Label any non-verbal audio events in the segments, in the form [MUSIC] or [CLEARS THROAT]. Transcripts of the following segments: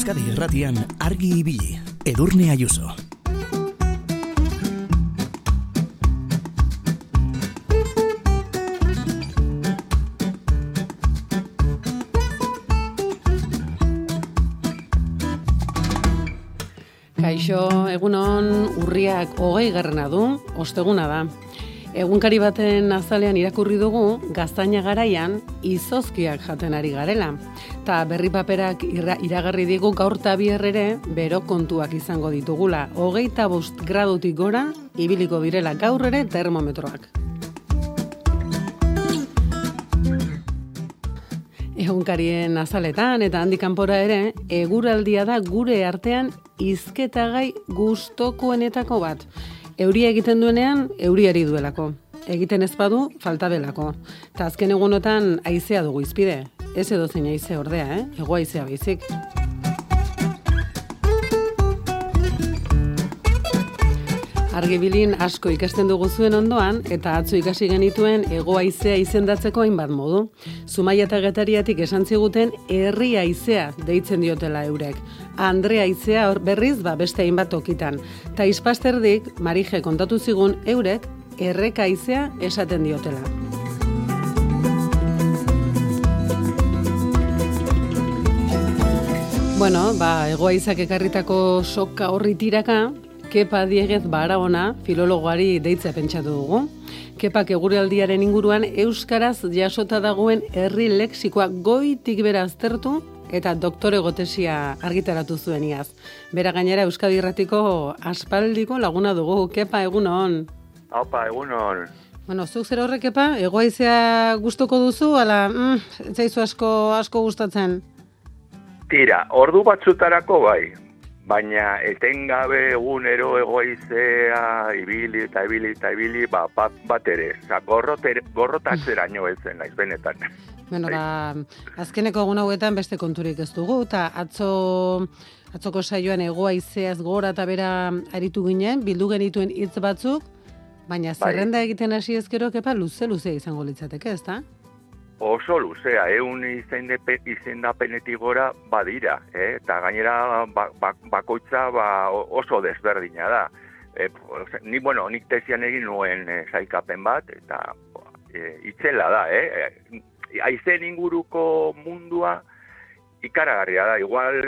Euskadi Irratian argi ibili. Edurne Ayuso. Kaixo, egunon urriak hogei garrana du, osteguna da. Egunkari baten azalean irakurri dugu, gaztaina garaian, izozkiak jaten ari garela. Ta berri paperak irra, iragarri digu gaur tabier ere, bero kontuak izango ditugula. Hogeita bost gradutik gora, ibiliko birela gaur ere termometroak. Egunkarien azaletan eta handi kanpora ere, eguraldia da gure artean izketagai gustokoenetako bat. Euria egiten duenean, euriari duelako. Egiten ez badu, falta belako. Ta azken egunotan aizea dugu izpide. Ez edo zein aize ordea, eh? Ego aizea baizik. Argibilin asko ikasten dugu zuen ondoan eta atzo ikasi genituen ego haizea izendatzeko hainbat modu. Zumaia eta getariatik esan ziguten herri haizea deitzen diotela eurek. Andrea haizea hor berriz ba beste hainbat tokitan. Ta ispasterdik Marije kontatu zigun eurek erreka haizea esaten diotela. Bueno, ba, egoaizak ekarritako soka horri tiraka, Kepa Diegez Barahona filologoari deitza pentsatu dugu. Kepak eguraldiaren inguruan euskaraz jasota dagoen herri lexikoa goitik bera aztertu eta doktore gotesia argitaratu zuen iaz. Bera gainera Euskadi Irratiko aspaldiko laguna dugu. Kepa egunon. Haupa, egunon. Bueno, zuk zer horrek kepa, egoaizea gustuko duzu, ala, mm, zaizu asko, asko gustatzen? Tira, ordu batzutarako bai, baina etengabe egunero egoizea, ibili eta ibili eta ibili, ba, bat, bat ere, za, gorroter, gorrotatzeraino ez zen, naiz benetan. Bueno, ba, azkeneko egun hauetan beste konturik ez dugu, eta atzo, atzoko saioan egoa izeaz gora eta bera aritu ginen, bildu genituen hitz batzuk, baina Bai. zerrenda egiten hasi ezkero, kepa, luze-luze izango litzateke, ezta? Oso luzea, eun izendepe, izendapenetik gora badira, eh? eta gainera ba, ba, bakoitza ba, oso desberdina da. E, ni, bueno, nik tesian egin nuen e, saikapen bat, eta e, itzela da, eh? Aizen inguruko mundua ikaragarria da, igual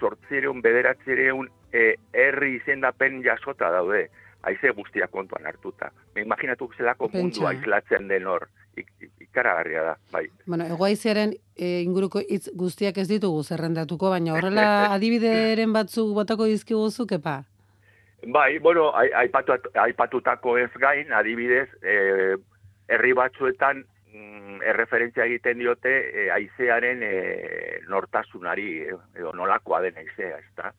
sortzireun, bederatzireun e, herri izendapen jasota daude, aize guztiak kontuan hartuta. Me imaginatu zelako Pentsa, mundua eh? islatzen den hor, Ik, ikaragarria da, bai. Bueno, egoaizearen e, inguruko hitz guztiak ez ditugu zerrendatuko, baina horrela [LAUGHS] adibideren batzuk botako dizkiguzu, kepa? Bai, bueno, ai- aipatu, aipatutako ez gain, adibidez, e, herri batzuetan mm, erreferentzia egiten diote e, aizearen e, nortasunari, edo nolakoa den aizea, ezta?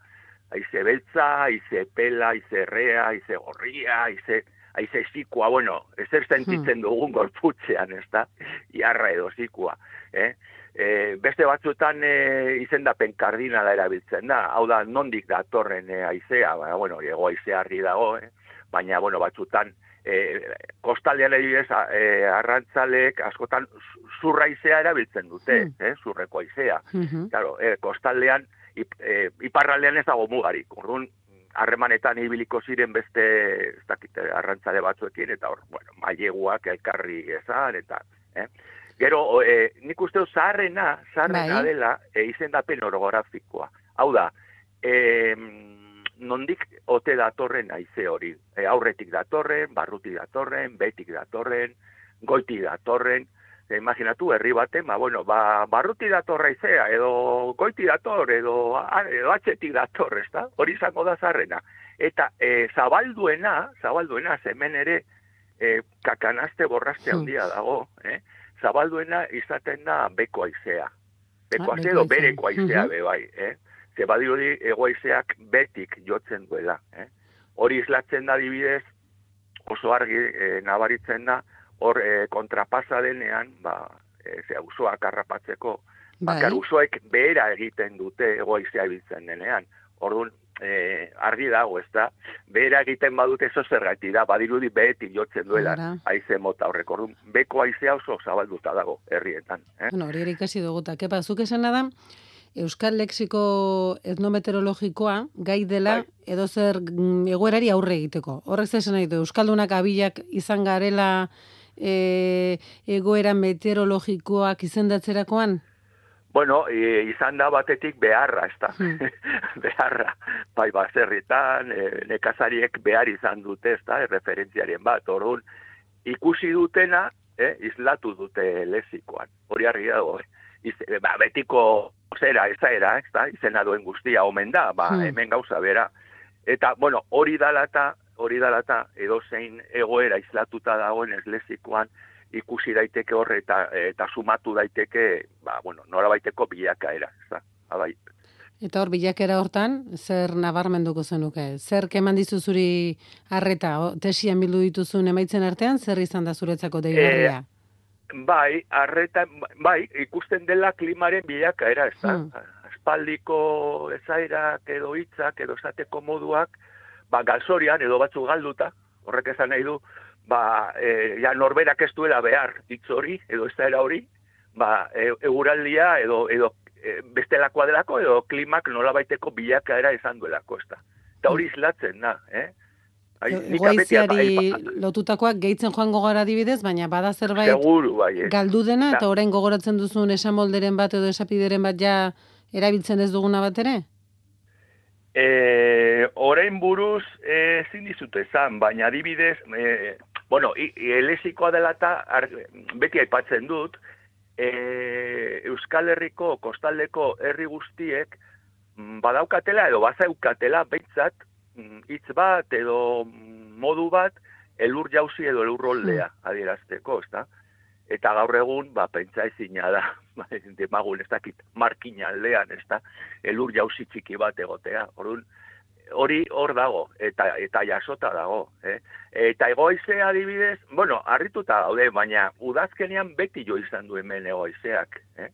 Aize beltza, aize pela, aize errea, aize gorria, aize, aize zikua, bueno, ezer sentitzen dugun gorputzean, ezta? Iarra edo zikua, eh? E, beste batzuetan e, izendapen kardinala erabiltzen da, hau da nondik datorren e, aizea, baina, bueno, ego aizea argi dago, eh? baina, bueno, batzutan, e, kostaldean adibidez, a- e, arrantzalek askotan zu- zurra aizea erabiltzen dute, Hmm. eh? zurreko aizea. Mhm. Claro, e, kostaldean, ip, e, iparraldean ez dago mugarik, orduan, harremanetan ibiliko ziren beste, ez dakite, arrantzale batzuekin, eta hor, bueno, maileguak elkarri ezan, eta, eh? Gero, e, nik uste dut zaharrena, zaharrena Bai. dela, e, izendapen orografikoa. Hau da, e, nondik ote datorren aize hori. E, aurretik datorren, barrutik datorren, betik datorren, goitik datorren, e, imaginatu herri baten, ba, bueno, ba, barruti datorra izea, edo goiti dator, edo, edo atxetik dator, ezta? Hori izango da zarrena. Eta e, zabalduena, zabalduena, hemen ere, e, kakanaste borraste Hmm. handia dago, eh? zabalduena izaten da beko aizea. Beko Ah, aizea edo bereko aizea be bai, eh? Ze badirudi egoaizeak betik jotzen duela, eh? Hori islatzen da dibidez, oso argi e, nabaritzen da, hor e, kontrapasa denean, ba, e, ze auzoak harrapatzeko, Bai. bakar usoek behera egiten dute egoaizea ibiltzen denean. Orduan, e, argi dago, ez da, behera egiten badute eso zergatik da, badirudi behetik jotzen duela haize mota horrek. Orduan, beko haizea oso zabalduta dago herrietan. Eh? Bueno, hori ikasi dugu, eta kepa, zuk esena da, Euskal Lexiko etnometeorologikoa gai dela bai. edo zer mm, egoerari aurre egiteko. Horrek zesan nahi du, Euskaldunak abilak izan garela e, egoera meteorologikoak izendatzerakoan? Bueno, e, izan da batetik beharra, ez da. Hmm. [LAUGHS] beharra, bai bazerritan, e, nekazariek behar izan dute, ez da, referentziaren bat. Orduan, ikusi dutena, e, izlatu dute lezikoan. Hori argi dago, eh? Iz, ba, betiko zera, ez da, era, ez da, izena duen guztia omen da, ba, hmm. hemen gauza bera. Eta, bueno, hori dalata, hori dalata, edo zein egoera izlatuta dagoen ez lezikoan, ikusi daiteke horre eta, eta sumatu daiteke, ba, bueno, nola baiteko bilakaera, ez Abai. Eta hor, bilakera hortan, zer nabarmenduko zenuke? Zer keman dizu zuri arreta, tesian bildu dituzun emaitzen artean, zer izan da zuretzako deigarria? E, bai, arreta, bai, ikusten dela klimaren bilakaera, ez da? Hmm. Espaldiko ezairak edo hitzak edo esateko moduak, ba, galzorian edo batzu galduta, horrek esan nahi du, ba, e, ja, norberak ez duela behar hitz hori, edo ez da hori, ba, e, eguraldia edo, edo e, bestelakoa delako, edo klimak nola baiteko bilakaera izan duelako, ez da. Eta hori izlatzen, na, eh? Goiziari lotutakoak gehitzen joango gara dibidez, baina bada zerbait Seguru, bai, eh? galdu dena, eta orain gogoratzen duzun esamolderen bat edo esapideren bat ja erabiltzen ez duguna bat ere? E, orain buruz ezin dizut esan, baina adibidez, e, bueno, elezikoa dela eta beti aipatzen dut, e, Euskal Herriko, kostaldeko herri guztiek, mm, badaukatela edo bazaukatela behitzat, mm, hitz bat edo modu bat, elur jauzi edo elur roldea hmm. adierazteko, ez Eta gaur egun, ba, pentsa ezina da, [LAUGHS] ba, demagun ez dakit, markina aldean, ez da, elur jauzi txiki bat egotea. Orduan, hori hor dago, eta eta jasota dago. Eh? Eta egoize adibidez, bueno, harrituta gaude, baina udazkenean beti jo izan du hemen egoizeak. Eh?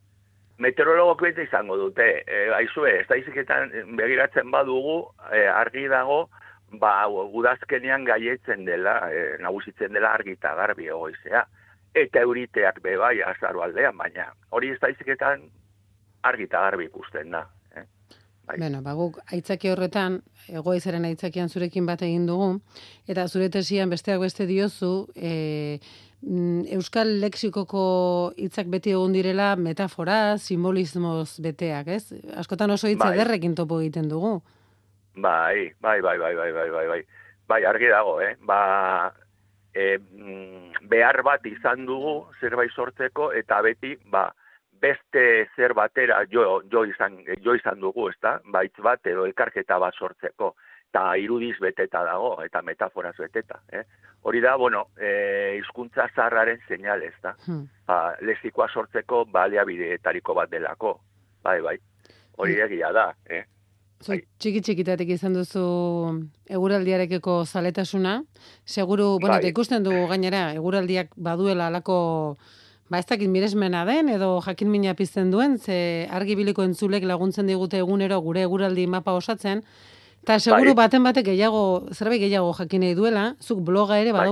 Meteorologok beti izango dute, eh, aizue, da begiratzen badugu, eh, argi dago, ba, udazkenean gaietzen dela, eh, nagusitzen dela argi eta garbi egoizea eta euriteak be bai azaro aldean, baina hori daiziketan argi eta garbi ikusten da. Eh? Bai. Bueno, ba, guk aitzaki horretan, egoizaren aitzakian zurekin bat egin dugu, eta zure tesian besteak beste diozu, e, Euskal lexikoko hitzak beti egon direla metafora, simbolismoz beteak, ez? Askotan oso hitz bai. ederrekin topo egiten dugu. Bai, bai, bai, bai, bai, bai, bai, bai. Bai, argi dago, eh? Ba, e, behar bat izan dugu zerbait sortzeko eta beti ba, beste zer batera jo, jo, izan, jo izan dugu, ezta? Baitz bat edo elkarketa bat sortzeko eta irudiz beteta dago eta metaforaz beteta, eh? Hori da, bueno, e, izkuntza zarraren seinal, ezta? Hmm. Ba, lezikoa sortzeko baliabideetariko bat delako. Bai, bai. Hori egia da, eh? Bai. Txiki txikitatik izan duzu eguraldiarekeko zaletasuna. Seguru, bueno, bai. ikusten dugu gainera, eguraldiak baduela alako, ba ez dakit miresmena den, edo jakin mina pizten duen, ze argibiliko entzulek laguntzen digute egunero gure eguraldi mapa osatzen, eta seguru bai. baten batek gehiago, zerbait gehiago jakin nahi duela, zuk bloga ere bai.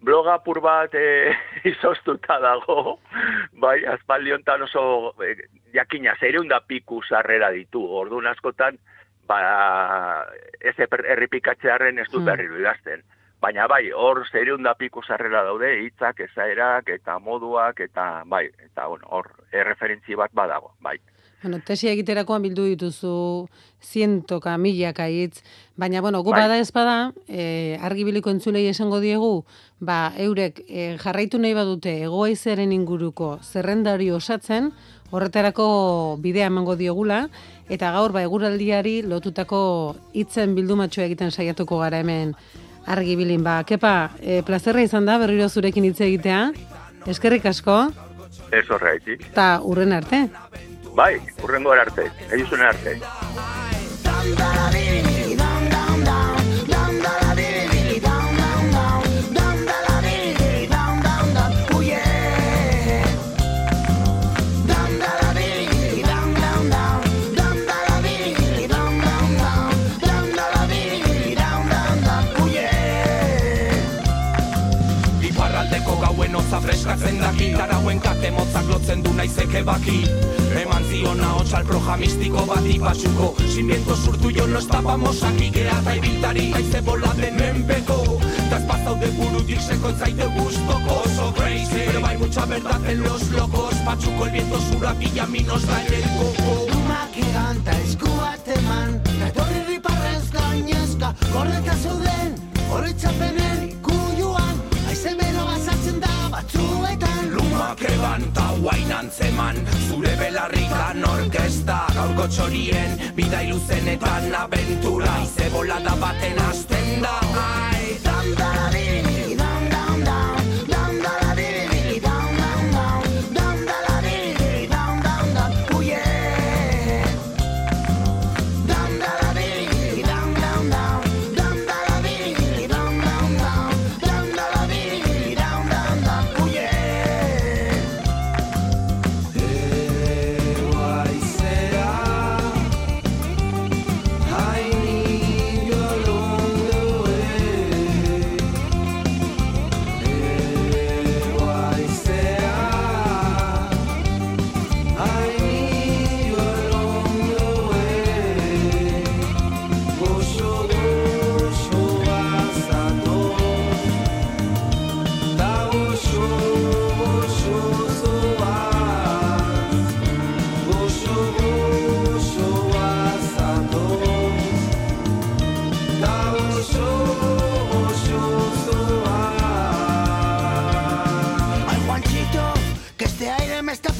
Bloga pur bat e, [LAUGHS] izoztuta dago, bai, azpaldi ontan oso e, jakina, zereunda piku sarrera ditu, orduan askotan, ba, ez erripikatzearen ez dut hmm. berri idazten. Baina bai, hor zereunda piku sarrera daude, hitzak, ezaerak, eta moduak, eta bai, eta bueno, hor, erreferentzi bat badago, bai. Bueno, tesia egiterakoan bildu dituzu zientoka, milaka hitz, baina, bueno, gu bai. bada ez bada, e, argibiliko entzulei esango diegu, ba, eurek e, jarraitu nahi badute egoaizaren inguruko zerrendari osatzen, horretarako bidea emango diegula, eta gaur, ba, eguraldiari lotutako hitzen bildumatxo egiten saiatuko gara hemen argibilin. Ba, kepa, e, plazerra izan da, berriro zurekin hitz egitea, eskerrik asko. Ez horretik. Ta, urren arte. Bai, urrengo arte, egizuen arte. Freskatzen daki Tarauen kate motzak lotzen zuzendu naizeke baki. Eman zion hau proja mistiko bat ipatxuko viento surtu jo no estábamos aquí Gea eta ibiltari haize bola den menpeko Ta espazau de burutik seko zaite guztoko So crazy. Pero hay mucha verdad en los locos. Patxuko el viento sura pilla mi nos da el coco. Uma que ganta eskuat eman Etorri riparrez gainezka. Gordeta zeuden Horretzapenen ikuluan batzuetan Lumak eban ta guain antzeman Zure belarrikan orkesta Gaurko txorien Bida iluzenetan aventura Ize bolada baten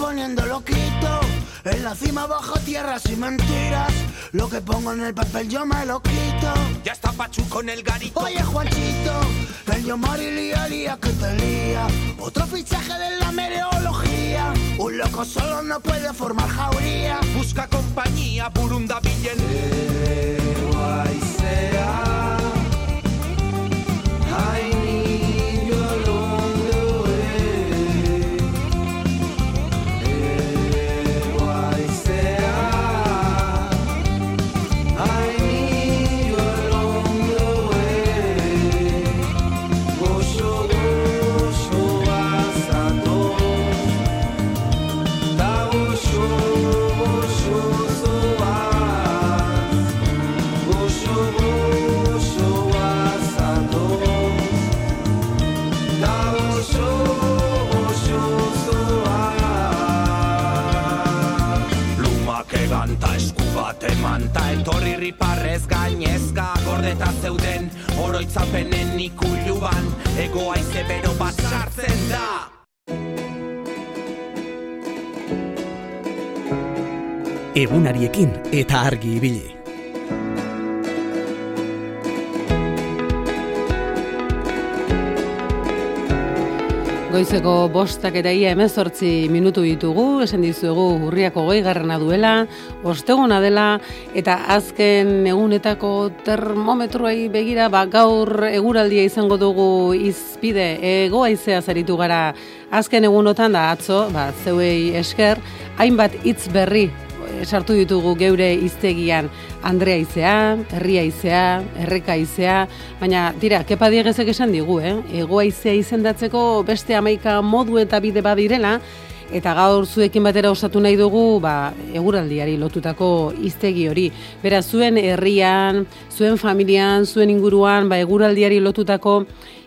poniendo loquito. En la cima bajo tierra sin mentiras. Lo que pongo en el papel yo me lo quito. Ya está Pachuco en el garito Oye, Juanchito, el llamar y lía, lía que te lía. Otro fichaje de la meteorología. Un loco solo no puede formar jauría. Busca compañía, Burunda Villen Lumak etorri riparrez gainezka Gordeta zeuden oroitzapenen ikuluan Ego aize bero bat sartzen da Egunariekin eta argi ibili. Goizeko bostak eta ia emezortzi minutu ditugu, esan dizuegu urriako goi garrana duela, osteguna dela, eta azken egunetako termometruei begira, ba, gaur eguraldia izango dugu izpide, egoa izea zaritu gara. Azken egunotan da atzo, ba, zeuei esker, hainbat hitz berri sartu ditugu geure iztegian Andrea Izea, Herria Izea, Erreka Izea, baina tira, kepa diegezek esan digu, eh? Egoa Izea izendatzeko beste amaika modu eta bide badirela, eta gaur zuekin batera osatu nahi dugu ba, eguraldiari lotutako hiztegi hori. Beraz, zuen herrian, zuen familian, zuen inguruan, ba, eguraldiari lotutako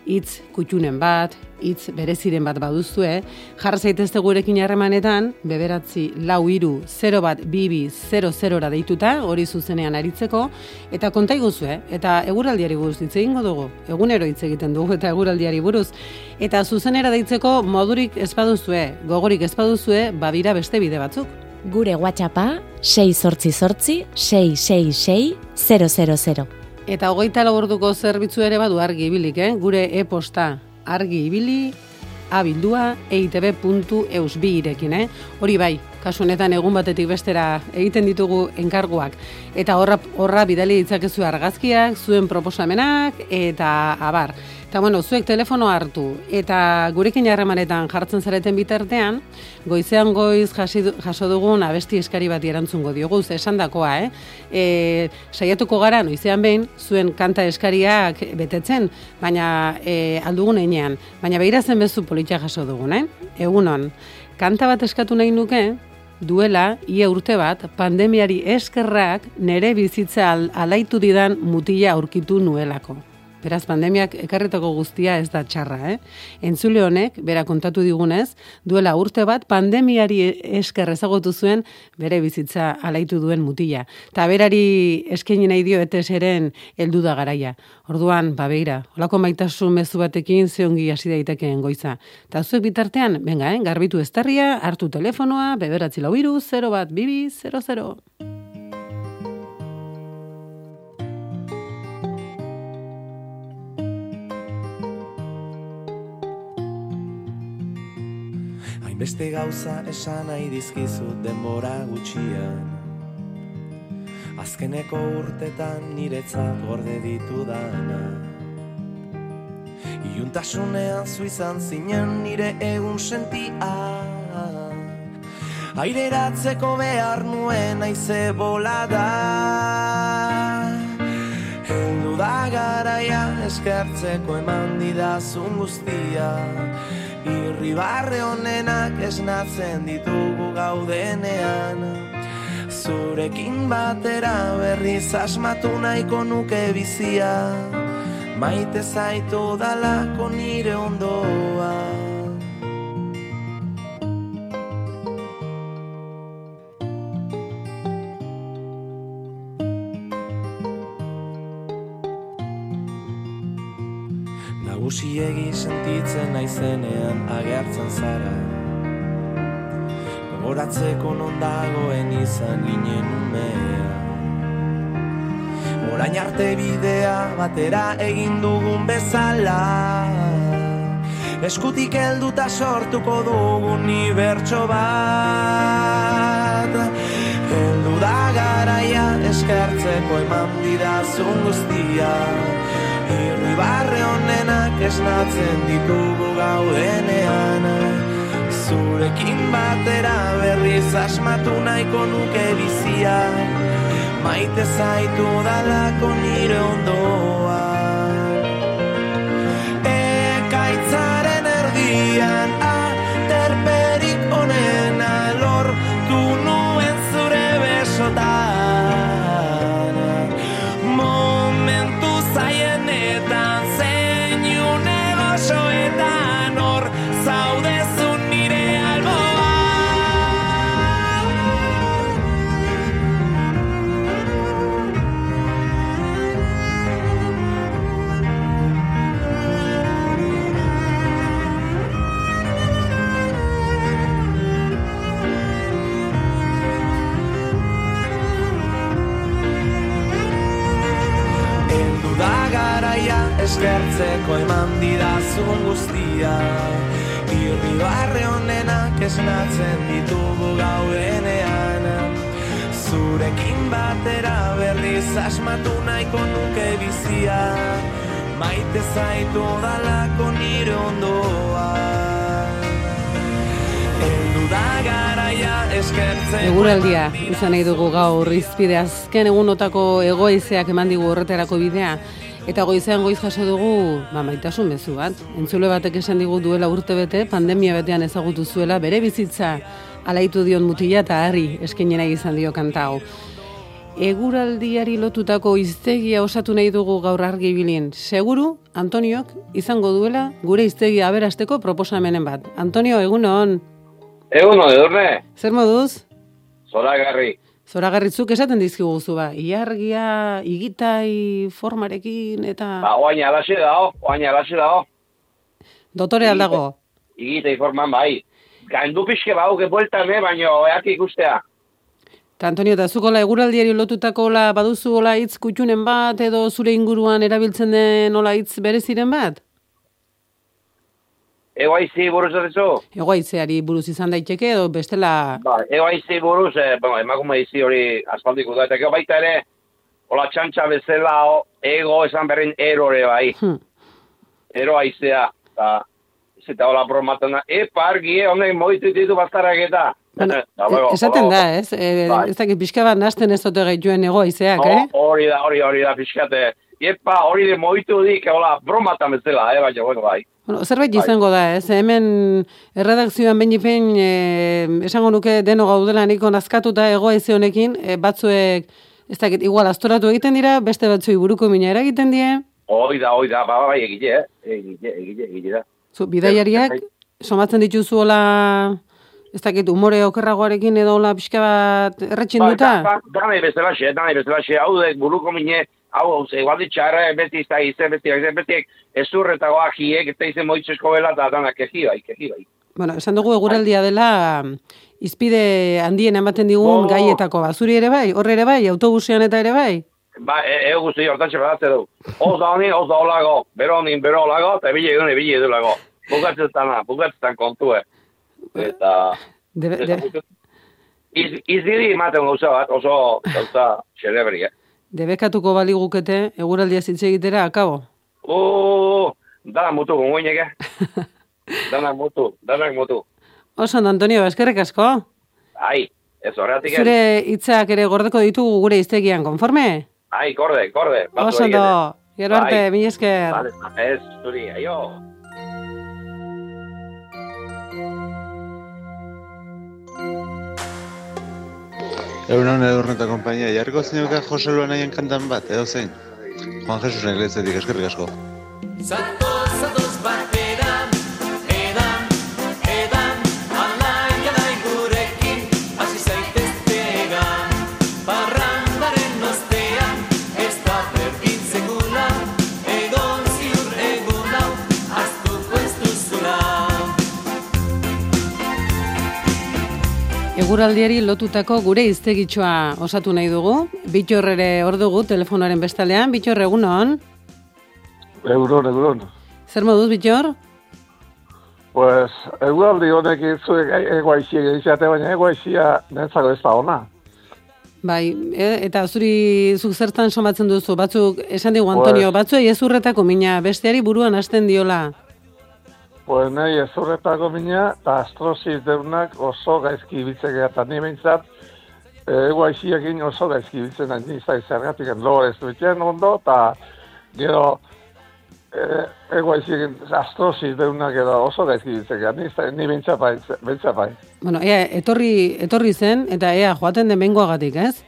hitz kutxunen bat, hitz bereziren bat baduzue, jarra zaitezte gurekin harremanetan, beberatzi lau iru 0 bat bibi 00 deituta, hori zuzenean aritzeko, eta konta iguzue, eta eguraldiari buruz hitz egingo dugu, egunero hitz egiten dugu eta eguraldiari buruz, eta zuzenera deitzeko modurik ez baduzue, gogorik ez baduzue, badira beste bide batzuk. Gure WhatsAppa 6 sortzi sortzi 666 000. Eta hogeita lau orduko zerbitzu ere badu argi ibilik, eh? gure e-posta argi ibili, abildua, eitb.eus bi irekin, eh? Hori bai, kasu honetan egun batetik bestera egiten ditugu enkarguak. Eta horra, horra bidali ditzakezu argazkiak, zuen proposamenak, eta abar. Eta bueno, zuek telefono hartu, eta gurekin harremanetan jartzen zareten bitartean, goizean goiz jaso dugun abesti eskari bat erantzungo diogu, ze esan dakoa, eh? E, saiatuko gara, noizean behin, zuen kanta eskariak betetzen, baina e, aldugun einean. Baina behira zen bezu politia jaso dugun, eh? Egunon. kanta bat eskatu nahi nuke, duela, ia urte bat, pandemiari eskerrak nere bizitza al, alaitu didan mutila aurkitu nuelako. Beraz, pandemiak ekarretako guztia ez da txarra, eh? Entzule honek, bera kontatu digunez, duela urte bat pandemiari esker ezagutu zuen bere bizitza alaitu duen mutila. Ta berari eskaini nahi dio eteseren heldu da garaia. Orduan, ba beira, holako maitasun mezu batekin zeongi hasi daitekeen goiza. Ta zuek bitartean, venga, eh, garbitu estarria, hartu telefonoa, beberatzi lau iru, 0 bat, bibi, 00. Hainbeste gauza esan nahi dizkizut denbora gutxian. Azkeneko urtetan niretzat gorde ditudana Iuntasunean zu izan zinen nire egun sentia. Aireratzeko behar nuen aize bolada. Heldu da garaia eskertzeko eman didazun guztia Irribarre honenak esnatzen ditugu gaudenean. Zurekin batera berriz asmatu nahiko nuke bizia. Maite zaitu dalako nire ondoa Nagusiegi sentitzen naizenean agertzen zara. Gogoratzeko non dagoen izan ginen umea Orain arte bidea batera egin dugun bezala. Eskutik helduta sortuko dugun unibertso bat. Heldu da garaia eskertzeko eman didazun guztia. Irribarre honenak esnatzen ditugu gaudenean Zurekin batera berriz asmatu nahiko nuke bizia. Maite zaitu dalako nire ondoa didazun guztia Irribarre honenak esnatzen ditugu gaudenean Zurekin batera berriz asmatu nahiko nuke bizia. Maite zaitu dalako nire ondoa. Eguraldia izan nahi dugu gaur izpide azken egunotako egoizeak eman digu horretarako bidea. Eta goizean goiz jaso dugu, ba, maitasun mezu bat. Entzule batek esan digu duela urte bete, pandemia betean ezagutu zuela, bere bizitza alaitu dion mutila eta harri eskenena izan dio kanta hau. Eguraldiari lotutako iztegia osatu nahi dugu gaur argi bilin. Seguru, Antoniok izango duela gure iztegia aberasteko proposamenen bat. Antonio, egunon, Egun hon, edurne, zer moduz? zoragarri. Zoragarritzuk esaten dizkiguzu ba, iargia, igitai formarekin eta Ba, oain alaxe dao, oain alaxe dao. dotore aldago. Igite informan bai. Gandu pixke bauke bueltan, eh, baino eak ikustea. Ta Antonio, eta zukola eguraldiari lotutako la baduzu ola hitz kutxunen bat edo zure inguruan erabiltzen den ola hitz bereziren bat? Ego aizi buruz edezu? Egoaitzeari buruz izan daiteke edo bestela Ba, ego aizi buruz, eh, bueno, emakume izi hori aspaldiko da, eta baita ere, hola txantxa bezala, o, ego esan berrin erore bai. Hmm. Ero eta, ez eta hola bromaten da, epa argi, eh, honek moitu ditu bastarrak eta. Bueno, bueno, esaten da, ez? E, Bai. ez dakit pixka bat nasten ez ote gaituen egoaizeak, Ho- eh? Hori da, hori, hori da, pixkate. Epa, hori de moitu dik, hola, bromatan bezala, eh, baina, bueno, bai. Bueno, zerbait Bai. izango da, ez? Hemen erredakzioan behin ipein, e, esango nuke deno gaudela niko nazkatuta egoaize honekin, e, batzuek, ez dakit, igual astoratu egiten dira, beste batzuei buruko mina eragiten die, Hoi da, hoi da, ba, ba, bai, egile, eh? Egile, egile, egile da. zu, bidaiariak, somatzen dituzu hola, ez dakit, umore okerragoarekin edo hola pixka bat erretxin Ba, duta? da- ba, Danai bezalaxe, danai bezalaxe, hau da, buruko mine, hau, hau, ze, gualdi txarra, beti izta izen, beti, beti, beti, ezurretago ahiek, eta izen moitzesko bela, eta danak keji bai, keji bai. Bueno, esan dugu eguraldia dela izpide handien ematen digun Oh. gaietako, ba, zuri ere bai, horre ere bai, autobusean eta ere bai? Ba, e, e guzti hortatxe badatze du. Oz da honi, oz da olago, bero honin, bero olago, eta bile egun, bile edulago. Bukatzetan, bukatzetan kontue. Eta... Debe, de, Iz, izgiri ematen gauza bat, oso gauza celebri, eh? Debekatuko baligukete eguraldia zitze egitera, akabo. Uh, dana mutu, gongoinek, eh? [LAUGHS] Danak mutu, danak mutu. Oso, ondo, Antonio, eskerrik asko. Ai, ez horretik, eh? Zure hitzak ere gordeko ditugu gure iztegian, konforme? Ai, korde, korde. Oso, ondo, gero arte, Bai. mi esker. Vale, ez, zuri, aio. Egunon edurne eta kompainia, jarriko zeinuka Jose Luanaien kantan bat, edo zein? Juan Jesus Negletzetik, eskerrik asko. Zatoz, zatoz batera, Eguraldiari lotutako gure iztegitxoa osatu nahi dugu. Bitxor ere hor dugu telefonoaren bestalean. Bitxor egunon. Euron, euron. Zer moduz, Bitxor? Pues, eguraldi honek zuek egoaixia izate, baina egoaixia nentzako ez da ona. Bai, e, eta zuri zuk zertan somatzen duzu, batzuk, esan digu Antonio, Pues- batzuei ez urretako mina, besteari buruan hasten diola. Pues nahi ez horretako mina, eta astrosis deunak oso gaizki ibiltzen gara, eta ni behintzat, egoaixiakin oso gaizki ibiltzen da, ni zai zergatik ez duten ondo, eta gero e, egoaixiakin astrosis deunak edo oso gaizki ibiltzen gara, ni, zai- ni behintzat bai, behintzat bai. Bueno, ea, etorri, etorri zen, eta ea, joaten den bengoagatik, ez?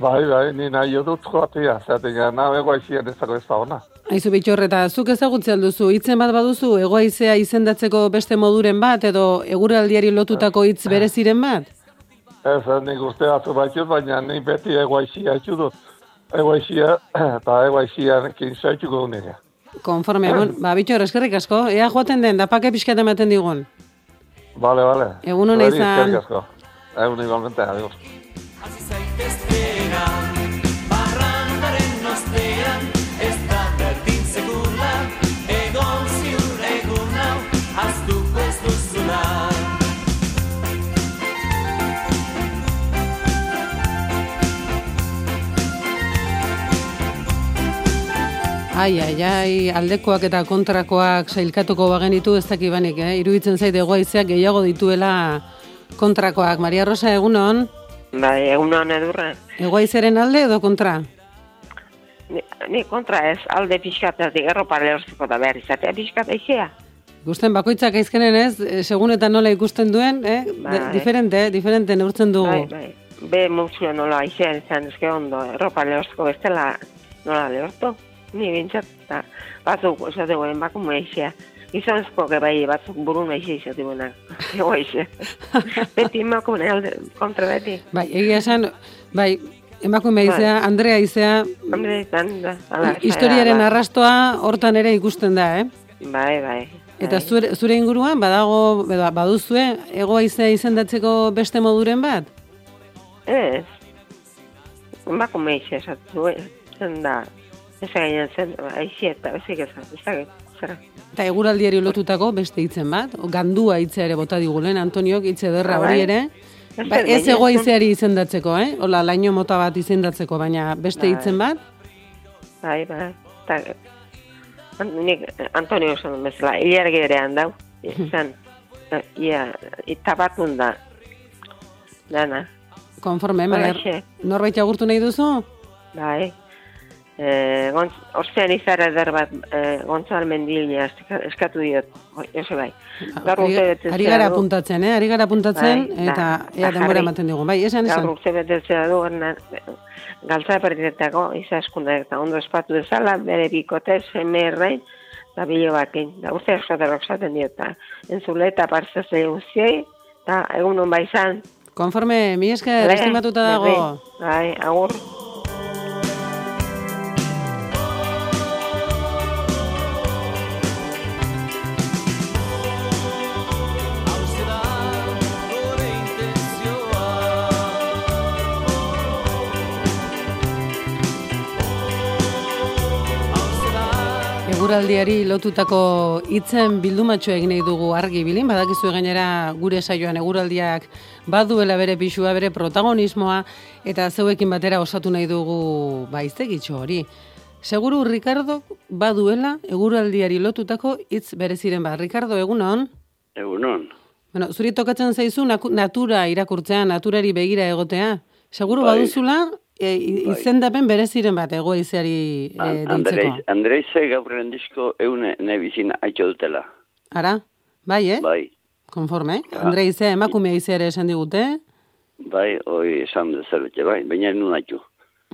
Bai, bai, ni nahi jo dut joatia, zeratik gara, nahi egoaixia nentzako ez da ona. Aizu bitxor, eta zuk ezagutzen duzu, hitzen bat baduzu, egoaizea izendatzeko beste moduren bat, edo eguraldiari lotutako hitz bereziren bat? Ez, nik uste batu baitut, baina nik beti egoaixia etxu dut. Egoaixia, [CLEARS THROAT] eta egoaixia kintzaituko nire. Konforme, bon, [CLEARS THROAT] ba, bitxor, eskerrik asko, ea joaten den, dapake pixkat ematen digun. Bale, bale. Egun ona Zuri, izan. eskerrik asko. Egun igualmente, adiós. Ai, ai, ai, aldekoak eta kontrakoak sailkatuko bagenitu ez dakibanik, eh? Iruditzen zait egoaizeak gehiago dituela kontrakoak. Maria Rosa, egunon, Bai, egunon edurra. egoaizeren alde edo kontra? Ni, ni kontra ez, alde pixkatatik erropa lehortzeko da behar izatea pixkat aizea. Ikusten bakoitzak aizkenen ez, eh, segun eta nola ikusten duen, eh? De, Bai. diferente, diferente neurtzen dugu. Bai, bai. Be muzio nola aizea izan ezke ondo, erropa lehortzeko bestela nola lehortu. Ni bintzat, eta batzuk esate goen bakumu aizea. Gizonezko que bai batzuk burun aizea izate buenak. [LAUGHS] Ego [LAUGHS] beti emakume alde, kontra beti. Bai, egia esan, bai, emakume Bai. izea, Andrea izea, Hombre, izan da. ala, historiaren ala. arrastoa hortan ere ikusten da, eh? Bai, bai. Eta zure, zure inguruan badago edo baduzue egoaizea izendatzeko beste moduren bat? Ez. Emakume aizea esatu, zen da. Ez gainen zen, aizea eta bezik ez, ez da, zera. Eta eguraldiari lotutako beste hitzen bat, gandua hitza ere bota digulen, Antoniok hitz ederra Ah, hori bai. ere. Ba, ez baina egoaizeari izendatzeko, eh? Ola, laino mota bat izendatzeko, baina beste Bai. hitzen bat? Bai, bai. Ta, an, nik Antonio esan bezala, hilargi berean dau. Izan, eh, ia, itabatun da. Dana. Konforme, Holaxe. norbait agurtu nahi duzu? Bai. E, gontz, ostean izar eder bat e, Gontzal Mendilina eska- eskatu diot, Jose bai. Gaur Ari, urte betetzea ari gara apuntatzen, eh? Ari gara apuntatzen, Bai, eta da, ea denbora ematen digun. Bai, esan, esan. Gaur urte betetzea du, galtza perdietako, izaskunda eta ondo espatu dezala, bere bikote, seme errain, eta bilo bakin. Da urte askotarok zaten diot, eta entzule eta partzazle guztiei, eta egun hon bai izan. Konforme, mi esker, Bai, estimatuta dago. Bai, agur. Eguraldiari lotutako hitzen bildumatxo egin nahi dugu argi bilin, badakizu gainera gure saioan eguraldiak baduela bere pixua, bere protagonismoa, eta zeuekin batera osatu nahi dugu baiztegitxo hori. Seguru, Ricardo, baduela eguraldiari lotutako hitz bereziren bat. Ricardo, egunon? Egunon. Bueno, zuri tokatzen zaizu natura irakurtzea, naturari begira egotea. Seguru Bai. baduzula, e, Bai. izendapen bereziren bat egoizeari e, deitzeko. Andreiz, Andreize gaurren disko eune nebizin haitxo dutela. Ara, bai, eh? Bai, Konforme, eh? Andre izea emakumea izea ere esan digute. bai, hoi esan dezerbete, bai, baina nun haitxu.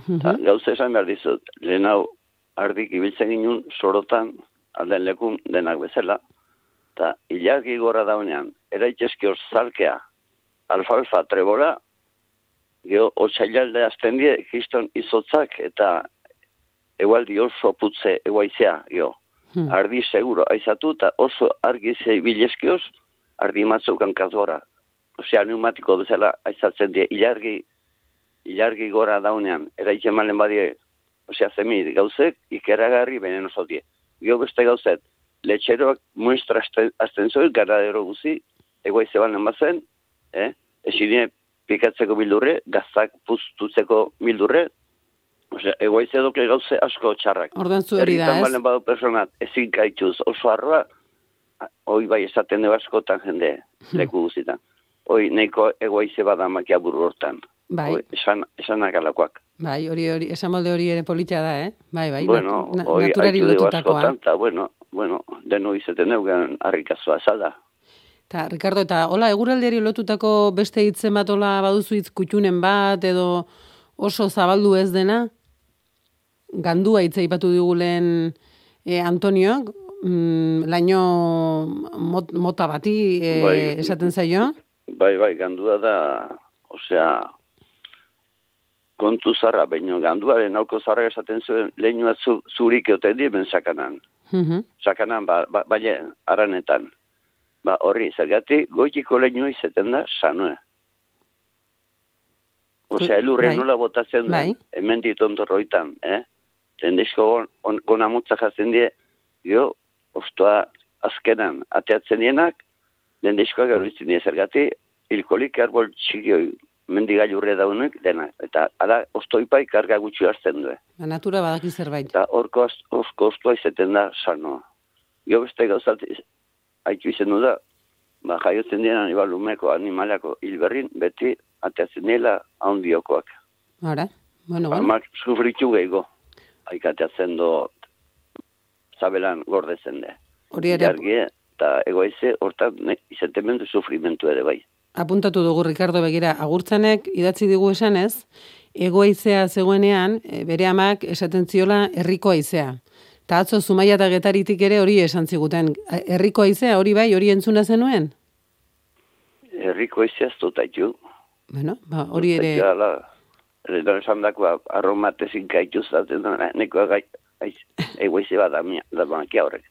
Mhm. Ta, gauza esan behar dizut, lehen hau ardik ibiltzen ginen sorotan, alden lekun denak bezala, eta ilargi gora daunean, eraitezke zalkea, alfalfa trebora, geho, otsailalde azten die, kiston izotzak, eta egualdi oso putze eguaizea, geho. Hmm. Ardi seguro aizatu, eta oso argi ze bileskioz, ardi matzeukan kazora. Osea, pneumatiko bezala aizatzen die, ilargi, ilargi gora daunean, eraitzen malen badie, osea, zemi gauzek, ikeragarri benen oso die. Gio beste gauzet, letxeroak muestra azten, zuen, garadero guzi, egoize banen bazen, eh? Esidine pikatzeko bildurre, gaztak puztutzeko bildurre, osea, egoize doke gauze asko txarrak. Orduan zu hori da, ez? balen badu personat, ezin gaituz oso arroa, hoi bai esaten du askotan jende Hmm. leku guztietan. Hoi neiko egoize bada makia buru hortan. Bai. Hoi, esan, esanak alakoak. Bai, hori, hori, esan molde hori ere politia da, eh? Bai, bai, bueno, na- hoi naturari dugu lotutakoa. bueno, bueno, deno izaten eugen harrikazua azala. Ta, Ricardo, eta hola, eguraldiari lotutako beste hitzen bat hola baduzu hitz kutxunen bat, edo oso zabaldu ez dena? Gandua hitza ipatu digu lehen e, Antoniok, mm, laino mot, mota bati e, Bai. esaten zaio. Bai, bai, gandua da, osea, kontu zarra, baino ganduaren auko zarra esaten zuen lehenu zu, zurik eoten di ben sakanan. Mhm. Sakanan, ba, ba, baina aranetan. Ba, horri, zergatik, goitiko lehenu izaten da, sanue. Osea, elurre Bai. nola botatzen duen, Bai. hemen ditontorroitan, eh? Tendizko gon, on, gonamutza jazen die, jo, ostoa azkenan ateatzen dienak, dendizkoa gauritzen die zergati, ilkolik arbol txikioi, mendigailurre daunek, dena. Eta, ara, ostoipai karga gutxi hartzen du. Ba, natura badaki zerbait. Eta horko ostoa izaten da sanoa. Jo beste gauzat, haitu izen du da, ba, jaiotzen dienan ibalumeko animalako hilberrin, beti ateatzen dela handiokoak. Ara, bueno, bueno. Amak sufritu gehiago. Aikateatzen do zabelan gordezen de. Hori ere Jargie, eta egoize, hortan izatemendu sufrimentu ere bai. apuntatu dugu Ricardo begira, agurtzanek idatzi digu esanez, egoaizea zegoenean, e, bere amak esaten ziola herriko aizea. Ta atzo Zumaia eta Getaritik ere hori esan ziguten. Herriko aizea hori bai, hori entzuna zenuen? Herriko eziaz dut haitu. Bueno, ba, hori ere... Ala, ere esan dakoa, arromatezin gaitu zaten aiz, [LAUGHS] egoize bat da, makia horrek.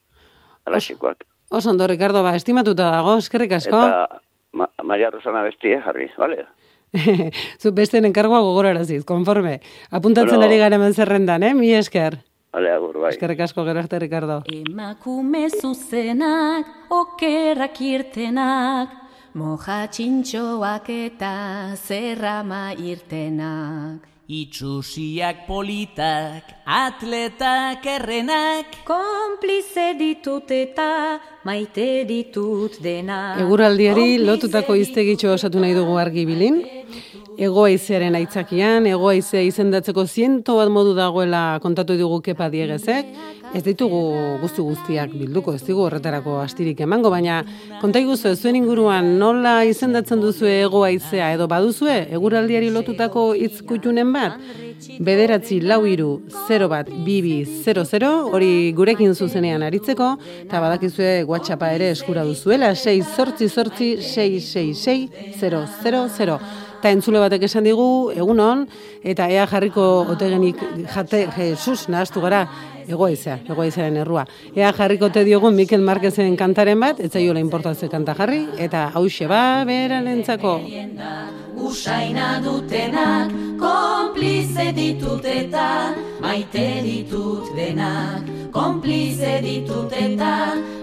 Alaxekoak. Oso ondo, Ricardo, ba, estimatuta dago, eskerrik asko. Eta ma, Maria Rosana bestie jarri, bale? [LAUGHS] Zu beste enkargoa gogoraraziz, konforme. Apuntatzen Bueno. ari gara zerrendan, eh? Mi esker. Bale, agur, bai. Eskerrik asko gero arte, Ricardo. Emakume zuzenak, okerrak irtenak, moja txintxoak eta zerrama irtenak. Itxusiak politak, atletak errenak, Konplize ditut eta maite ditut dena. Eguraldiari lotutako iztegitxo osatu nahi dugu argi bilin. egoaizearen aitzakian, egoaizea izendatzeko ziento bat modu dagoela kontatu dugu kepa diegezek, ez ditugu guzti guztiak bilduko, ez digu horretarako astirik emango, baina konta iguzu, zuen inguruan nola izendatzen duzu egoaizea edo baduzue, eguraldiari lotutako hitz kutxunen bat, bederatzi lau iru 0 bat bibi 00, hori gurekin zuzenean aritzeko, eta badakizue WhatsAppa ere eskura duzuela, 6 sortzi sortzi 666 000. Eta entzule batek esan digu, egunon, eta ea jarriko otegenik jate, Jesus, nahaztu gara, egoizea, egoizearen errua. Ea jarriko te diogun Mikel Marquezen kantaren bat, ez zaiola importazio kanta jarri, eta hause ba, beralentzako. Usaina dutenak, konplize ditut eta maite ditut denak. Konplize ditut eta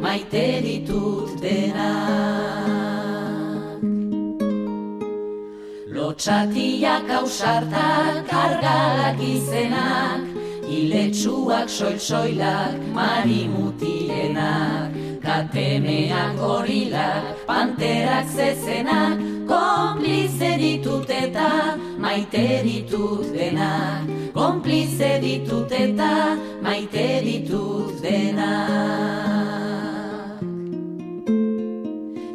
maite ditut denak. Lotxatiak ausartak, kargalak izenak, Iletsuak soil-soilak, marimutilenak, katemeak gorilak, panterak zezenak, konplize ditut eta maite ditut denak, konplize ditut eta maite ditut denak.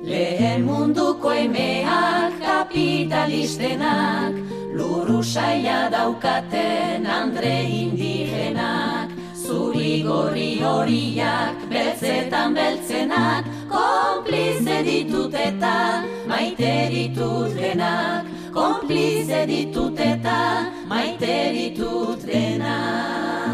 Lehen munduko emeak kapitalistenak, luru saia daukaten andre indigenak, zuri gorri horiak, beltzetan beltzenak, konplize ditut eta maite ditut denak, konplize ditut eta maite ditut denak.